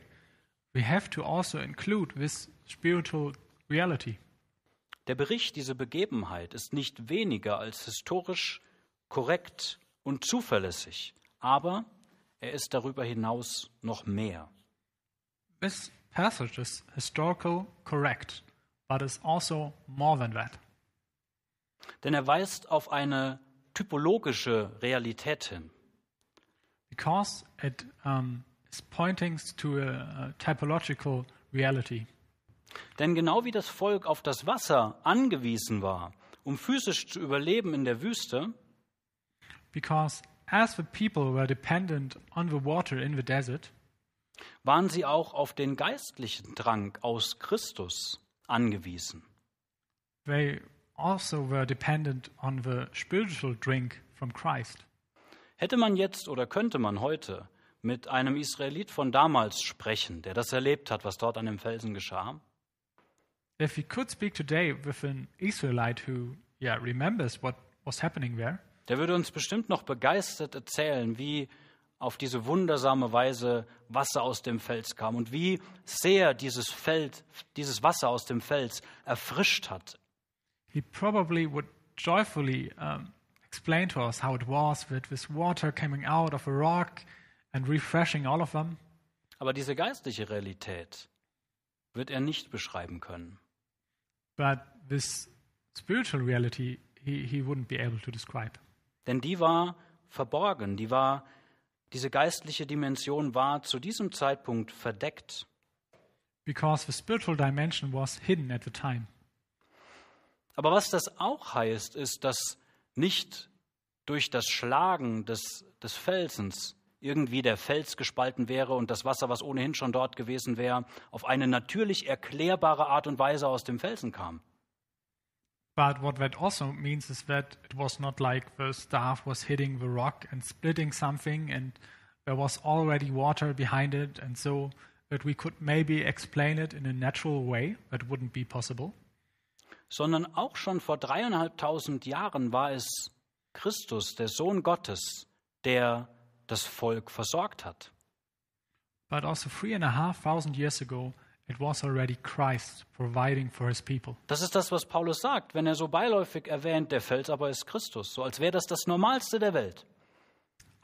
[SPEAKER 2] we have to also include this spiritual reality.
[SPEAKER 1] Der Bericht dieser Begebenheit ist nicht weniger als historisch korrekt und zuverlässig, aber er ist darüber hinaus noch mehr.
[SPEAKER 2] This passage is historical correct, but is also more than that.
[SPEAKER 1] Denn er weist auf eine typologische Realität hin.
[SPEAKER 2] Because it um, is pointing to a, a typological reality.
[SPEAKER 1] Denn genau wie das Volk auf das Wasser angewiesen war, um physisch zu überleben in der Wüste,
[SPEAKER 2] Because as the people were dependent on the water in the desert,
[SPEAKER 1] waren sie auch auf den geistlichen Trank aus Christus angewiesen.
[SPEAKER 2] they also were dependent on the spiritual drink from Christ.
[SPEAKER 1] Hätte man jetzt oder könnte man heute mit einem Israelit von damals sprechen, der das erlebt hat, was dort an dem Felsen geschah,
[SPEAKER 2] If we could speak today with an Israelite who, yeah, remembers what was happening there,
[SPEAKER 1] der würde uns bestimmt noch begeistert erzählen, wie auf diese wundersame Weise Wasser aus dem Fels kam und wie sehr dieses Feld, dieses Wasser aus dem Fels erfrischt hat.
[SPEAKER 2] he probably would joyfully um, explain to us how it was with this water coming out of a rock and refreshing all of them.
[SPEAKER 1] Aber diese geistliche Realität wird er nicht beschreiben können.
[SPEAKER 2] But this spiritual reality, he, he wouldn't be able to describe.
[SPEAKER 1] Denn die war verborgen, die war, diese geistliche Dimension war zu diesem Zeitpunkt verdeckt.
[SPEAKER 2] Because the spiritual dimension was hidden at the time.
[SPEAKER 1] Aber was das auch heißt, ist, dass nicht durch das Schlagen des, des Felsens irgendwie der Fels gespalten wäre und das Wasser, was ohnehin schon dort gewesen wäre, auf eine natürlich erklärbare Art und Weise aus dem Felsen kam.
[SPEAKER 2] But what that also means is that it was not like the staff was hitting the rock and splitting something and there was already water behind it, and so that we could maybe explain it in a natural way. That wouldn't be possible.
[SPEAKER 1] sondern auch schon vor dreieinhalbtausend Jahren war es Christus, der Sohn Gottes, der das Volk versorgt hat.
[SPEAKER 2] But also three and a half thousand years ago, it was already Christ providing for his people.
[SPEAKER 1] Das ist das, was Paulus sagt, wenn er so beiläufig erwähnt, der Fels aber ist Christus, so als wäre das das Normalste der Welt.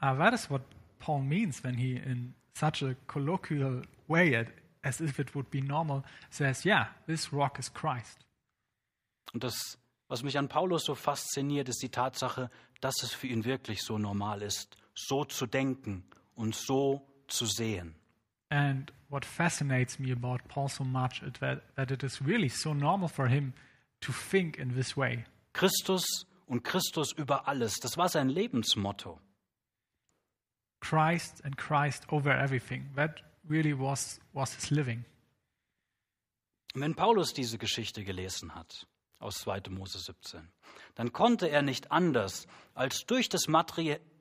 [SPEAKER 2] Uh, that is what Paul means when he, in such a colloquial way, as if it would be normal, says, Yeah, this rock is Christ.
[SPEAKER 1] Und das, was mich an Paulus so fasziniert, ist die Tatsache, dass es für ihn wirklich so normal ist, so zu denken und so zu sehen.
[SPEAKER 2] And what fascinates me about Paul so much is that, that it is really so normal for him to think in this way.
[SPEAKER 1] Christus und Christus über alles, das war sein Lebensmotto.
[SPEAKER 2] Christ and Christ over everything. That really was, was his living.
[SPEAKER 1] Wenn Paulus diese Geschichte gelesen hat, aus 2. Mose 17. Dann konnte er nicht anders, als durch das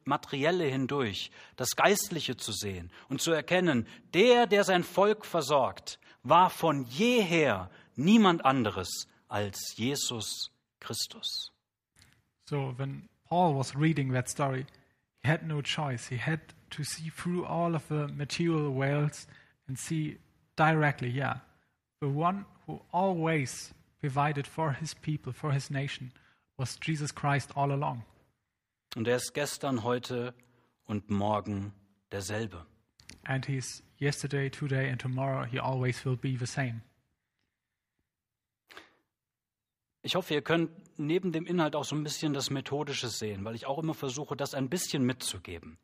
[SPEAKER 1] Materielle hindurch das Geistliche zu sehen und zu erkennen, der, der sein Volk versorgt, war von jeher niemand anderes als Jesus Christus.
[SPEAKER 2] So, when Paul was reading that story, he had no choice. He had to see through all of the material veils and see directly, yeah, the one who always provided for his people, for his nation, was Jesus Christ all along.
[SPEAKER 1] Und er ist gestern, heute und morgen derselbe.
[SPEAKER 2] And he's yesterday, today, and tomorrow. He always will be the same.
[SPEAKER 1] Ich hoffe, ihr könnt neben dem Inhalt auch so ein bisschen das Methodische sehen, weil ich auch immer versuche, das ein bisschen mitzugeben.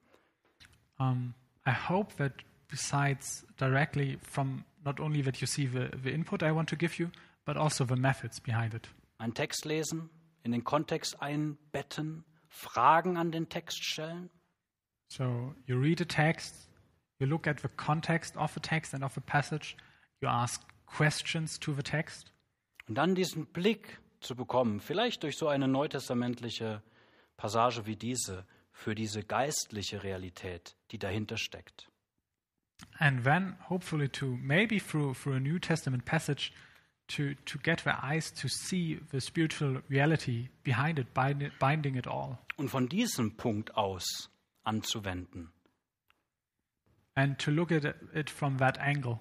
[SPEAKER 2] Um, I hope that besides directly from not only that you see the, the input I want to give you, but also the methods behind it.
[SPEAKER 1] Einen Text lesen, in den Kontext einbetten, Fragen an den Text stellen.
[SPEAKER 2] So you read a text, you look at the context of the text and of the passage, you ask questions to the text.
[SPEAKER 1] Und dann diesen Blick zu bekommen, vielleicht durch so eine neutestamentliche Passage wie diese, für diese geistliche Realität, die dahinter steckt.
[SPEAKER 2] And then, hopefully, to maybe through, through a New Testament passage, to, to get their eyes to see the spiritual reality behind it, binding it all.
[SPEAKER 1] Und von diesem Punkt aus anzuwenden.
[SPEAKER 2] And to look at it from that angle.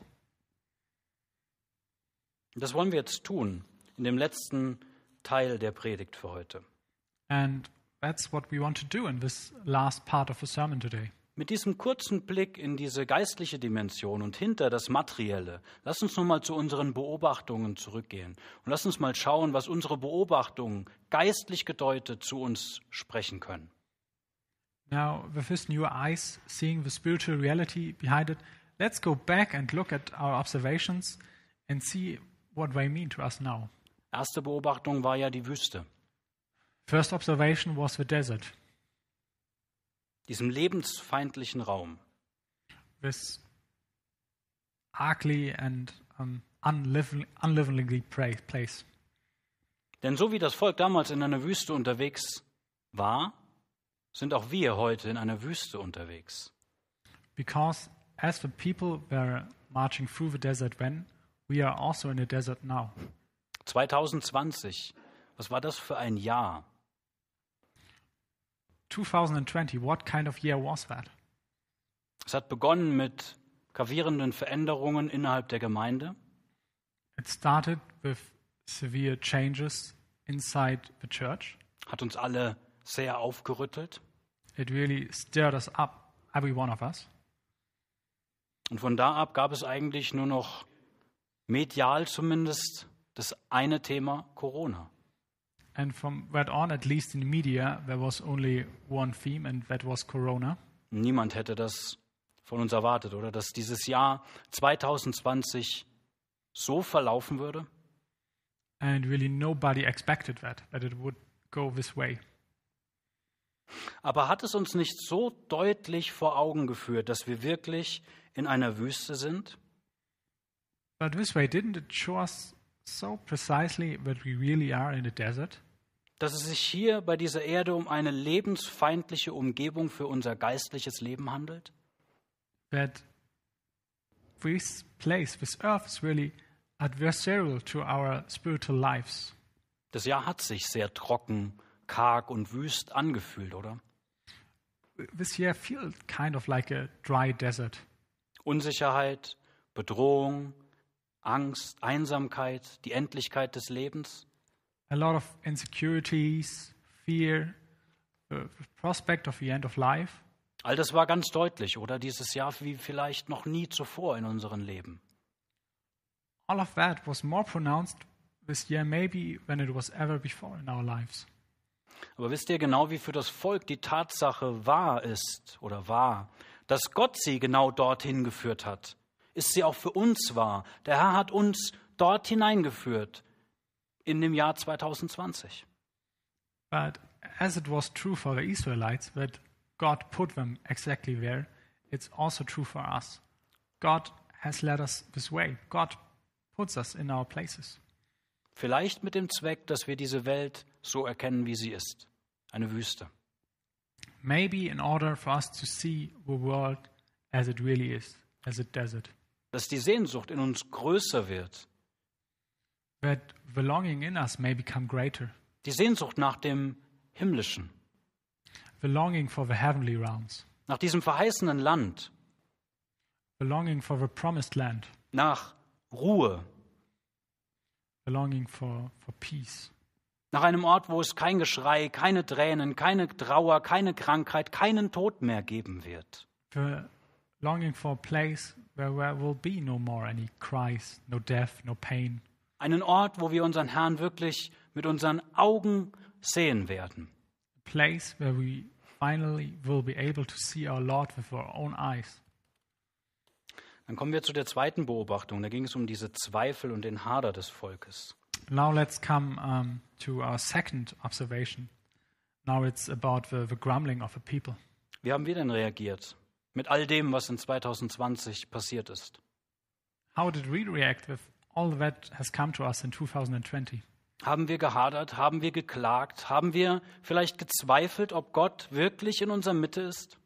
[SPEAKER 1] Das wollen wir jetzt tun in dem letzten Teil der Predigt für heute.
[SPEAKER 2] And that's what we want to do in this last part of the sermon today.
[SPEAKER 1] Mit diesem kurzen Blick in diese geistliche Dimension und hinter das Materielle, lass uns nun mal zu unseren Beobachtungen zurückgehen und lass uns mal schauen, was unsere Beobachtungen geistlich gedeutet zu uns sprechen können.
[SPEAKER 2] Now, with this new eyes, seeing the spiritual reality behind it, let's go back and look at our observations and see what they mean to us now.
[SPEAKER 1] Erste Beobachtung war ja die Wüste.
[SPEAKER 2] First observation was the desert.
[SPEAKER 1] Diesem lebensfeindlichen Raum.
[SPEAKER 2] This ugly and um, unlively place.
[SPEAKER 1] Denn so wie das Volk damals in einer Wüste unterwegs war, sind auch wir heute in einer Wüste unterwegs.
[SPEAKER 2] Because as the people were marching through the desert when, we are also in a desert now.
[SPEAKER 1] 2020, was war das für ein Jahr?
[SPEAKER 2] 2020, what kind of year was that?
[SPEAKER 1] Es hat begonnen mit gravierenden Veränderungen innerhalb der Gemeinde.
[SPEAKER 2] It started with severe changes inside the church.
[SPEAKER 1] Hat uns alle sehr aufgerüttelt.
[SPEAKER 2] It really stirred us up, every one of us.
[SPEAKER 1] Und von da ab gab es eigentlich nur noch medial zumindest das eine Thema Corona.
[SPEAKER 2] And from that on, at least in the media, there was only one theme, and that was Corona.
[SPEAKER 1] Niemand hätte das von uns erwartet, oder? Dass dieses Jahr 2020 so verlaufen würde.
[SPEAKER 2] And really nobody expected that, that it would go this way.
[SPEAKER 1] Aber hat es uns nicht so deutlich vor Augen geführt, dass wir wirklich in einer Wüste sind?
[SPEAKER 2] But this way, didn't it show us so precisely that we really are in a desert?
[SPEAKER 1] Dass es sich hier bei dieser Erde um eine lebensfeindliche Umgebung für unser geistliches Leben handelt?
[SPEAKER 2] That this place, this earth is really adversarial to our spiritual lives.
[SPEAKER 1] Das Jahr hat sich sehr trocken, karg und wüst angefühlt, oder?
[SPEAKER 2] This year feels kind of like a dry desert.
[SPEAKER 1] Unsicherheit, Bedrohung, Angst, Einsamkeit, die Endlichkeit des Lebens.
[SPEAKER 2] A lot of insecurities, fear, the prospect of the end of life.
[SPEAKER 1] All das war ganz deutlich, oder? Dieses Jahr wie vielleicht noch nie zuvor in unserem Leben.
[SPEAKER 2] All of that was more pronounced this year maybe than it was ever before in our lives.
[SPEAKER 1] Aber wisst ihr genau, wie für das Volk die Tatsache wahr ist oder war, dass Gott sie genau dorthin geführt hat? Ist sie auch für uns wahr? Der Herr hat uns dort hineingeführt in dem Jahr 2020.
[SPEAKER 2] But as it was true for the Israelites that God put them exactly there, it's also true for us. God has led us this way. God puts us in our places.
[SPEAKER 1] Vielleicht mit dem Zweck, dass wir diese Welt so erkennen, wie sie ist. Eine Wüste.
[SPEAKER 2] Maybe in order for us to see the world as it really is, as a desert.
[SPEAKER 1] Dass die Sehnsucht in uns größer wird.
[SPEAKER 2] That the longing in us may become greater.
[SPEAKER 1] Die Sehnsucht nach dem Himmlischen.
[SPEAKER 2] The longing for the heavenly realms.
[SPEAKER 1] Nach diesem verheißenen Land.
[SPEAKER 2] The longing for the promised land.
[SPEAKER 1] Nach Ruhe.
[SPEAKER 2] The longing for, for peace.
[SPEAKER 1] Nach einem Ort, wo es kein Geschrei, keine Tränen, keine Trauer, keine Krankheit, keinen Tod mehr geben wird.
[SPEAKER 2] The longing for a place where there will be no more any cries, no death, no pain.
[SPEAKER 1] Einen Ort, wo wir unseren Herrn wirklich mit unseren Augen sehen werden.
[SPEAKER 2] A place where we finally will be able to see our Lord with our own eyes.
[SPEAKER 1] Dann kommen wir zu der zweiten Beobachtung. Da ging es um diese Zweifel und den Hader des Volkes.
[SPEAKER 2] Now let's come um, to our second observation. Now it's about the, the grumbling of the people.
[SPEAKER 1] Wie haben wir denn reagiert mit all dem, was in 2020 passiert ist?
[SPEAKER 2] How did we react with all that has come to us in 2020?
[SPEAKER 1] Haben wir gehadert? Haben wir geklagt? Haben wir vielleicht gezweifelt, ob Gott wirklich in unserer Mitte ist?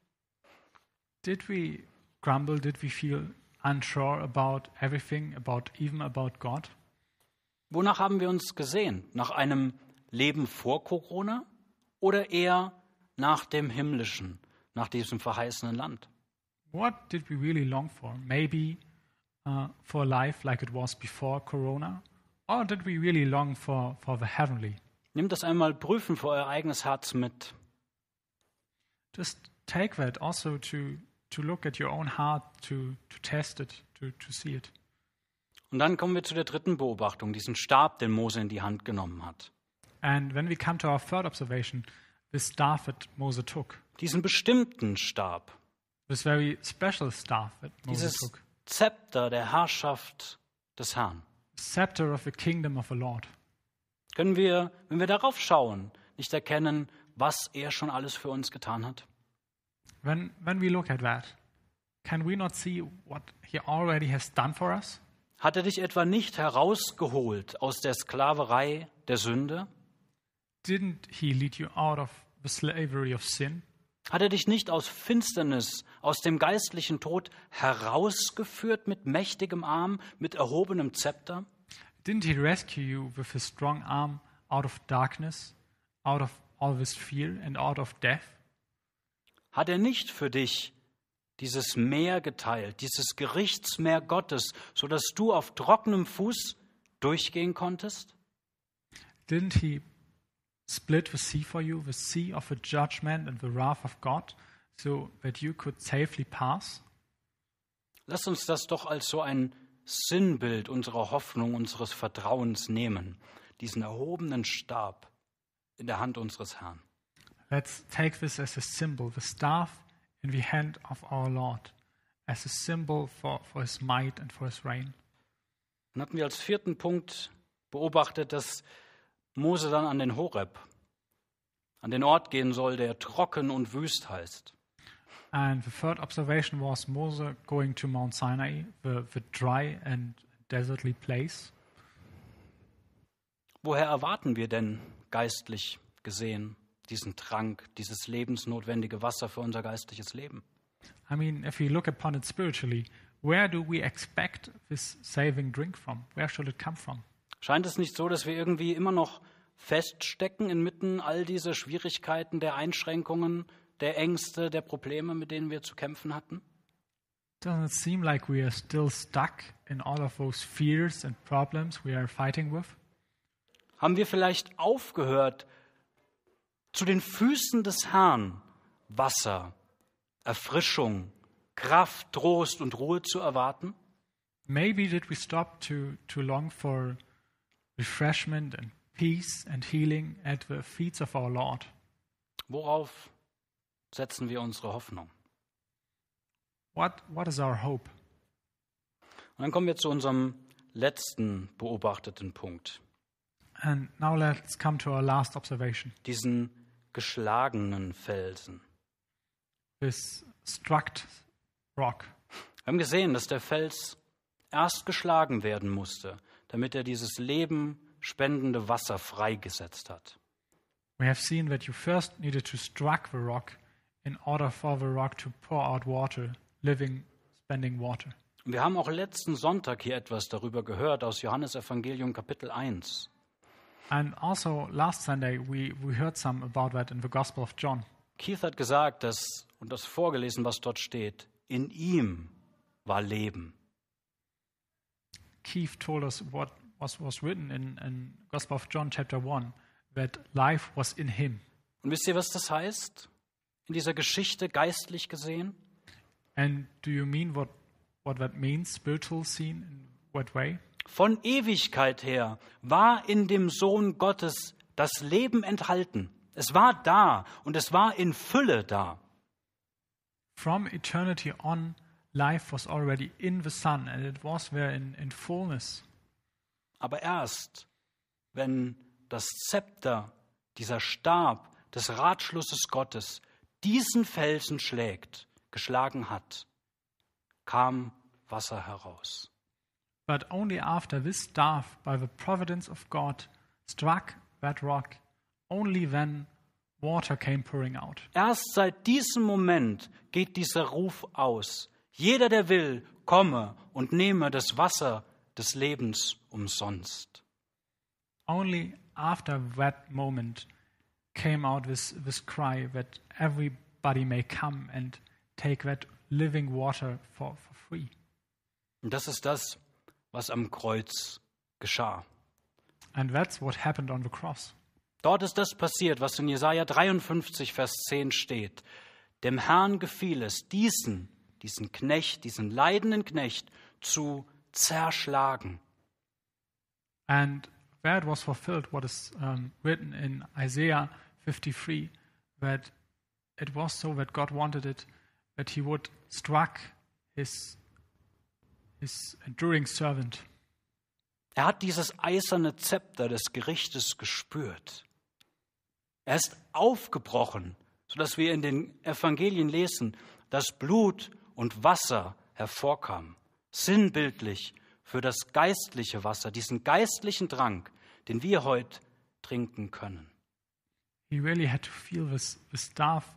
[SPEAKER 2] Did we grumble? Did we feel unsure about everything, about even about God?
[SPEAKER 1] Wonach haben wir uns gesehen? Nach einem Leben vor Corona oder eher nach dem himmlischen, nach diesem verheißenen Land?
[SPEAKER 2] What did we really long for? Maybe uh, for life like it was before Corona? Or did we really long for, for the heavenly?
[SPEAKER 1] Nehmt das einmal prüfen für euer eigenes Herz mit.
[SPEAKER 2] Just take that also to, to look at your own heart, to, to test it, to, to see it.
[SPEAKER 1] Und dann kommen wir zu der dritten Beobachtung, diesen Stab, den Mose in die Hand genommen hat.
[SPEAKER 2] And when we come to our third observation, this staff that Moses took,
[SPEAKER 1] Diesen bestimmten Stab,
[SPEAKER 2] this very special staff that Moses
[SPEAKER 1] dieses
[SPEAKER 2] took,
[SPEAKER 1] Zepter der Herrschaft des Herrn.
[SPEAKER 2] scepter of the kingdom of the Lord.
[SPEAKER 1] Können wir, wenn wir darauf schauen, nicht erkennen, was er schon alles für uns getan hat?
[SPEAKER 2] When, when we look at that, can we not see what he already has done for us?
[SPEAKER 1] Hat er dich etwa nicht herausgeholt aus der Sklaverei der Sünde?
[SPEAKER 2] Didn't he lead you out of the slavery of sin?
[SPEAKER 1] Hat er dich nicht aus Finsternis, aus dem geistlichen Tod herausgeführt mit mächtigem Arm, mit erhobenem Zepter?
[SPEAKER 2] Didn't he rescue you with his strong arm out of darkness, out of all this fear, and out of death?
[SPEAKER 1] Hat er nicht für dich dieses Meer geteilt, dieses Gerichtsmeer Gottes, sodass du auf trockenem Fuß durchgehen konntest?
[SPEAKER 2] Didn't he split the sea for you, the sea of the judgment and the wrath of God, so that you could safely pass?
[SPEAKER 1] Lass uns das doch als so ein Sinnbild unserer Hoffnung, unseres Vertrauens nehmen, diesen erhobenen Stab in der Hand unseres Herrn.
[SPEAKER 2] Let's take this as a symbol, the staff in the hand of our Lord, as a symbol for, for his might and for his reign.
[SPEAKER 1] Dann hatten wir als vierten Punkt beobachtet, dass Mose dann an den Horeb, an den Ort gehen soll, der trocken und wüst heißt.
[SPEAKER 2] And the third observation was Moses going to Mount Sinai, the, the dry and desertly place.
[SPEAKER 1] Woher erwarten wir denn geistlich gesehen diesen Trank, dieses lebensnotwendige Wasser für unser geistliches Leben?
[SPEAKER 2] I mean, if we look upon it spiritually, where do we expect this saving drink from? Where should it come from?
[SPEAKER 1] Scheint es nicht so, dass wir irgendwie immer noch feststecken inmitten all dieser Schwierigkeiten, der Einschränkungen, der Ängste, der Probleme, mit denen wir zu kämpfen hatten?
[SPEAKER 2] Doesn't it seem like we are still stuck in all of those fears and problems we are fighting with?
[SPEAKER 1] Haben wir vielleicht aufgehört, zu den Füßen des Herrn Wasser, Erfrischung, Kraft, Trost und Ruhe zu erwarten?
[SPEAKER 2] Maybe did we stop to, to long for refreshment and peace and healing at the feet of our Lord?
[SPEAKER 1] Worauf setzen wir unsere Hoffnung?
[SPEAKER 2] What, what is our hope?
[SPEAKER 1] Und dann kommen wir zu unserem letzten beobachteten Punkt,
[SPEAKER 2] And now let's come to our last observation
[SPEAKER 1] diesen geschlagenen Felsen.
[SPEAKER 2] this struck rock.
[SPEAKER 1] Wir haben gesehen, dass der Fels erst geschlagen werden musste, damit er dieses Leben lebenspendende Wasser freigesetzt hat.
[SPEAKER 2] We have seen that you first needed to strike the rock in order for the rock to pour out water, living, spending water.
[SPEAKER 1] Wir haben auch letzten Sonntag hier etwas darüber gehört aus Johannes Evangelium Kapitel 1.
[SPEAKER 2] And also last Sunday we, we heard some about that in the Gospel of John.
[SPEAKER 1] Keith hat gesagt, dass, und das vorgelesen, was dort steht, in ihm war Leben.
[SPEAKER 2] Keith told us what was, was written in, in Gospel of John chapter 1, that life was in him.
[SPEAKER 1] Und wisst ihr, was das heißt? In dieser Geschichte geistlich gesehen?
[SPEAKER 2] And do you mean what, what that means, spiritual scene, in what way?
[SPEAKER 1] Von Ewigkeit her war in dem Sohn Gottes das Leben enthalten. Es war da und es war in Fülle da.
[SPEAKER 2] From eternity on, life was already in the Son, and it was there in, in fullness.
[SPEAKER 1] Aber erst, wenn das Zepter, dieser Stab des Ratschlusses Gottes diesen Felsen schlägt, geschlagen hat, kam Wasser heraus.
[SPEAKER 2] But only after this staff, by the providence of God, struck that rock, only then water came pouring out.
[SPEAKER 1] Erst seit diesem Moment geht dieser Ruf aus. Jeder, der will, komme und nehme das Wasser des Lebens umsonst.
[SPEAKER 2] Only after that moment came out this, this cry that everybody may come and take that living water for, for free.
[SPEAKER 1] Und das ist das, was am Kreuz geschah.
[SPEAKER 2] And that's what happened on the cross.
[SPEAKER 1] Dort ist das passiert, was in Jesaja 53, Vers 10 steht. Dem Herrn gefiel es, diesen, diesen Knecht, diesen leidenden Knecht zu zerschlagen.
[SPEAKER 2] And that was fulfilled what is um, written in Isaiah 53 that it was so that God wanted it that he would struck his, his enduring servant.
[SPEAKER 1] Er hat dieses eiserne Zepter des Gerichtes gespürt. Er ist aufgebrochen, sodass wir in den Evangelien lesen, dass Blut und Wasser hervorkam, sinnbildlich für das geistliche Wasser, diesen geistlichen Trank, den wir heute trinken können.
[SPEAKER 2] He really had to feel this, the staff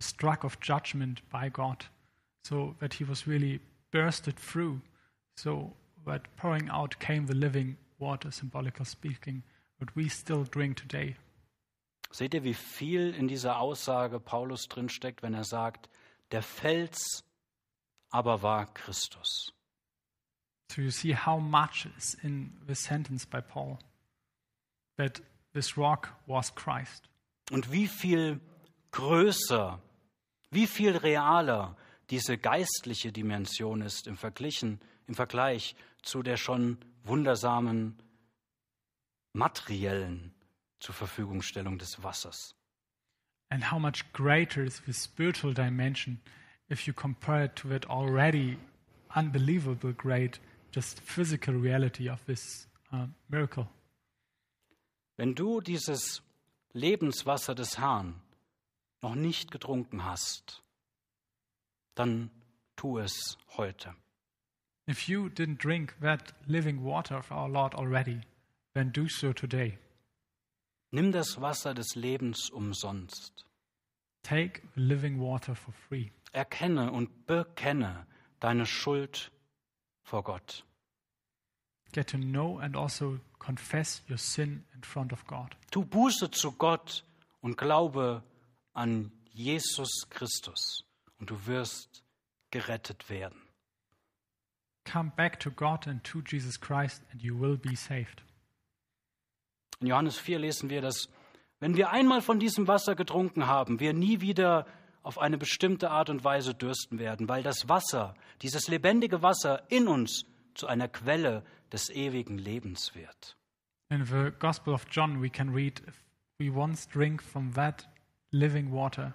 [SPEAKER 2] struck of judgment by God, so that he was really bursted through, so that pouring out came the living water, symbolical speaking, that we still drink today.
[SPEAKER 1] Seht ihr, wie viel in dieser Aussage Paulus drinsteckt, wenn er sagt, der Fels aber war Christus.
[SPEAKER 2] So you see how much is in this sentence by Paul that this rock was Christ.
[SPEAKER 1] Und wie viel größer, wie viel realer diese geistliche Dimension ist im, Verglichen, im Vergleich zu der schon wundersamen materiellen zur Verfügungstellung des Wassers.
[SPEAKER 2] And how much greater is the spiritual dimension if you compare it to that already unbelievable great, just physical reality of this uh, miracle.
[SPEAKER 1] Wenn du dieses Lebenswasser des Herrn noch nicht getrunken hast, dann tu es heute.
[SPEAKER 2] If you didn't drink that living water of our Lord already, then do so today.
[SPEAKER 1] Nimm das Wasser des Lebens umsonst.
[SPEAKER 2] Take living water for free.
[SPEAKER 1] Erkenne und bekenne deine Schuld vor Gott.
[SPEAKER 2] Get to know and also confess your sin in front of God.
[SPEAKER 1] Tu Buße zu Gott und glaube an Jesus Christus und du wirst gerettet werden.
[SPEAKER 2] Come back to God and to Jesus Christ, and you will be saved.
[SPEAKER 1] In Johannes 4 lesen wir, dass wenn wir einmal von diesem Wasser getrunken haben, wir nie wieder auf eine bestimmte Art und Weise dürsten werden, weil das Wasser, dieses lebendige Wasser in uns zu einer Quelle des ewigen Lebens wird.
[SPEAKER 2] In the Gospel of John, we can read if we once drink from that living water,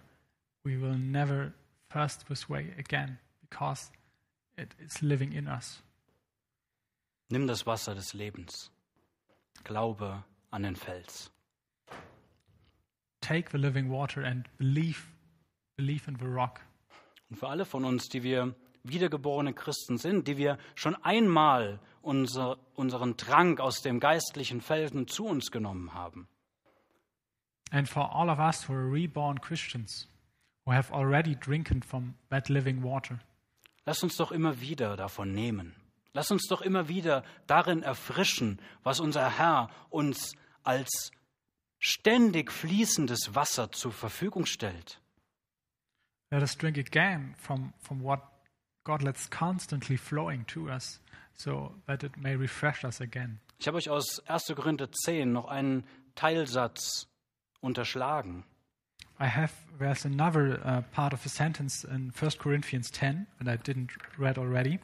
[SPEAKER 2] we will never thirst this way again because it is living in us.
[SPEAKER 1] Nimm das Wasser des Lebens. Glaube an den Fels.
[SPEAKER 2] Take the living water and believe, believe in the rock.
[SPEAKER 1] Und für alle von uns, die wir wiedergeborene Christen sind, die wir schon einmal unser, unseren Trank aus dem geistlichen Felsen zu uns genommen haben.
[SPEAKER 2] And for all of us who are reborn Christians, who have already drinking from that living water,
[SPEAKER 1] Lass uns doch immer wieder davon nehmen. Lass uns doch immer wieder darin erfrischen, was unser Herr uns als ständig fließendes Wasser zur Verfügung stellt.
[SPEAKER 2] Let us drink again from, from what God lets constantly flowing to us, so that it may refresh us again.
[SPEAKER 1] Ich habe euch aus 1. Korinther 10 noch einen Teilsatz unterschlagen.
[SPEAKER 2] I have there's another uh, part of a sentence in 1 Corinthians 10 that I didn't read already.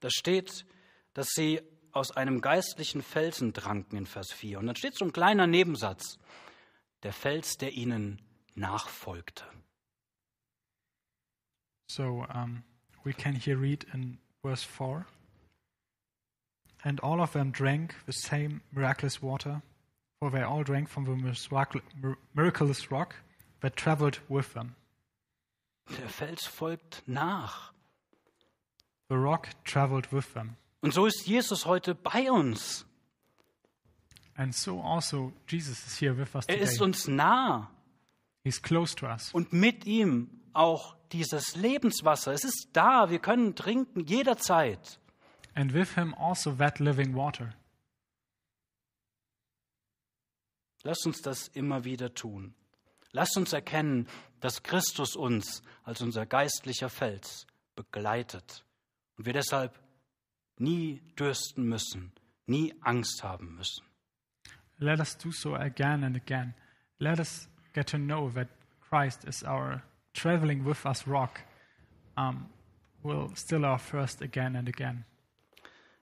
[SPEAKER 1] Da steht, dass sie aus einem geistlichen Felsen tranken in Vers 4. Und dann steht so ein kleiner Nebensatz. Der Fels, der ihnen nachfolgte.
[SPEAKER 2] So um, we can here read in verse 4 And all of them drank the same miraculous water, for they all drank from the miraculous rock that traveled with them.
[SPEAKER 1] Der Fels folgt nach.
[SPEAKER 2] The rock traveled with them.
[SPEAKER 1] Und so ist Jesus heute bei uns.
[SPEAKER 2] And so also Jesus is here with us
[SPEAKER 1] Er ist
[SPEAKER 2] today.
[SPEAKER 1] uns nah.
[SPEAKER 2] He's close to us.
[SPEAKER 1] Und mit ihm auch dieses Lebenswasser. Es ist da. Wir können trinken jederzeit.
[SPEAKER 2] And with him also that living water.
[SPEAKER 1] Lasst uns das immer wieder tun. Lasst uns erkennen, dass Christus uns als unser geistlicher Fels begleitet und wir deshalb nie dürsten müssen, nie Angst haben müssen.
[SPEAKER 2] Let us do so again and again. Let us get to know that Christ is our traveling with us rock, um, will still our first again and again.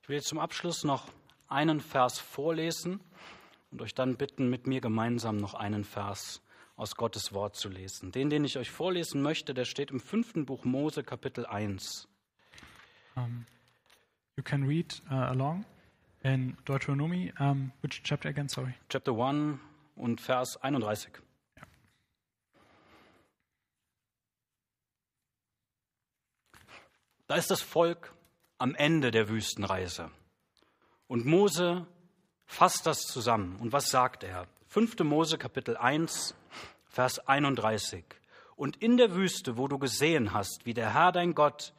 [SPEAKER 1] Ich will jetzt zum Abschluss noch einen Vers vorlesen und euch dann bitten, mit mir gemeinsam noch einen Vers aus Gottes Wort zu lesen. Den, den ich euch vorlesen möchte, der steht im fünften Buch Mose, Kapitel 1.
[SPEAKER 2] You can read uh, along in Deuteronomy, um, which chapter again? Sorry.
[SPEAKER 1] Chapter 1 und Vers 31. Da ist das Volk am Ende der Wüstenreise. Und Mose fasst das zusammen. Und was sagt er? 5. Mose Kapitel 1, Vers 31. Und in der Wüste, wo du gesehen hast, wie der Herr dein Gott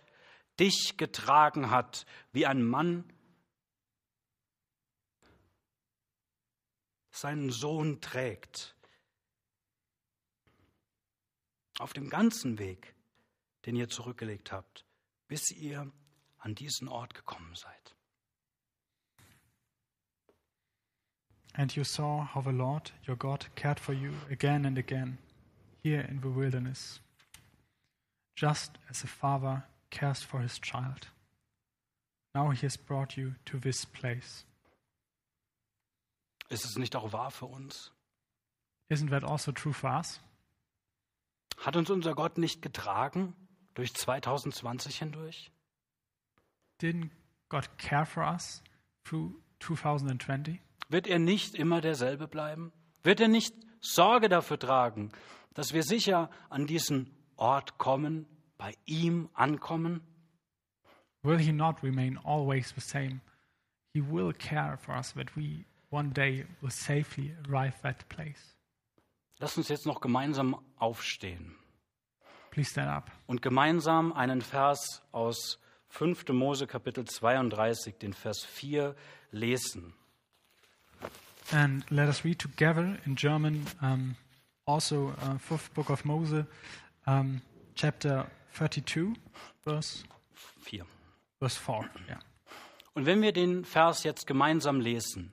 [SPEAKER 1] dich getragen hat, wie ein Mann seinen Sohn trägt. Auf dem ganzen Weg, den ihr zurückgelegt habt, bis ihr an diesen Ort gekommen seid.
[SPEAKER 2] And you saw how the Lord your God cared for you again and again here in the wilderness, just as a father cares for his child. Now he has brought you to this place.
[SPEAKER 1] Ist es nicht auch wahr für uns?
[SPEAKER 2] Isn't that also true for us?
[SPEAKER 1] Hat uns unser Gott nicht getragen durch 2020 hindurch?
[SPEAKER 2] Didn't God care for us through 2020?
[SPEAKER 1] Wird er nicht immer derselbe bleiben? Wird er nicht Sorge dafür tragen, dass wir sicher an diesen Ort kommen, bei ihm ankommen?
[SPEAKER 2] Will he not remain always the same? He will care for us that we one day will safely arrive at place.
[SPEAKER 1] Lass uns jetzt noch gemeinsam aufstehen
[SPEAKER 2] Please stand up.
[SPEAKER 1] und gemeinsam einen Vers aus 5. Mose Kapitel 32, den Vers 4 lesen.
[SPEAKER 2] And let us read together in German um, also uh, fifth book of Moses, um, chapter 32, verse,
[SPEAKER 1] 4.
[SPEAKER 2] verse 4. Yeah.
[SPEAKER 1] Und wenn wir den Vers jetzt gemeinsam lesen,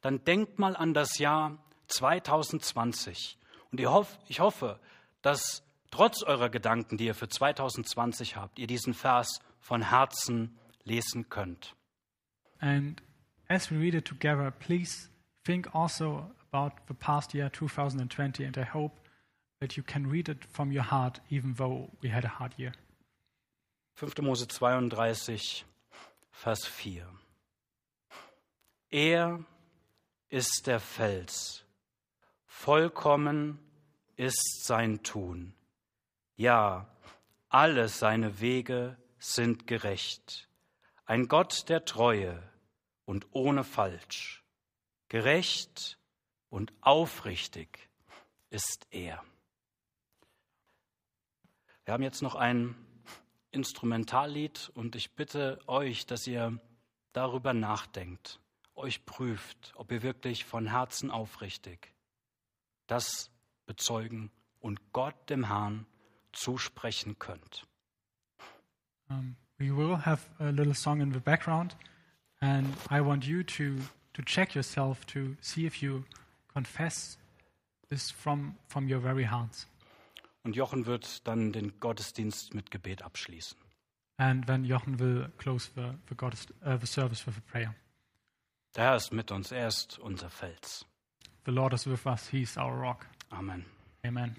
[SPEAKER 1] dann denkt mal an das Jahr 2020. Und ihr hoff, ich hoffe, dass trotz eurer Gedanken, die ihr für 2020 habt, ihr diesen Vers von Herzen lesen könnt.
[SPEAKER 2] And as we read it together, please think also about the past year 2020, and I hope that you can read it from your heart, even though we had a hard year.
[SPEAKER 1] 5. Mose 32, Vers 4. Er ist der Fels, vollkommen ist sein Tun. Ja, alle seine Wege sind gerecht. Ein Gott der Treue und ohne Falsch. Gerecht und aufrichtig ist er. Wir haben jetzt noch ein Instrumentallied und ich bitte euch, dass ihr darüber nachdenkt, euch prüft, ob ihr wirklich von Herzen aufrichtig das bezeugen und Gott dem Herrn zusprechen könnt.
[SPEAKER 2] Um, we will have a little song in the background, and I want you to, to check yourself to see if you confess this from, from your very hearts.
[SPEAKER 1] Und Jochen wird dann den Gottesdienst mit Gebet abschließen.
[SPEAKER 2] And then Jochen will close the, the, Gottes, uh, the service with a prayer.
[SPEAKER 1] Der Herr ist mit uns, er ist unser Fels.
[SPEAKER 2] The Lord is with us, He's our rock.
[SPEAKER 1] Amen.
[SPEAKER 2] Amen.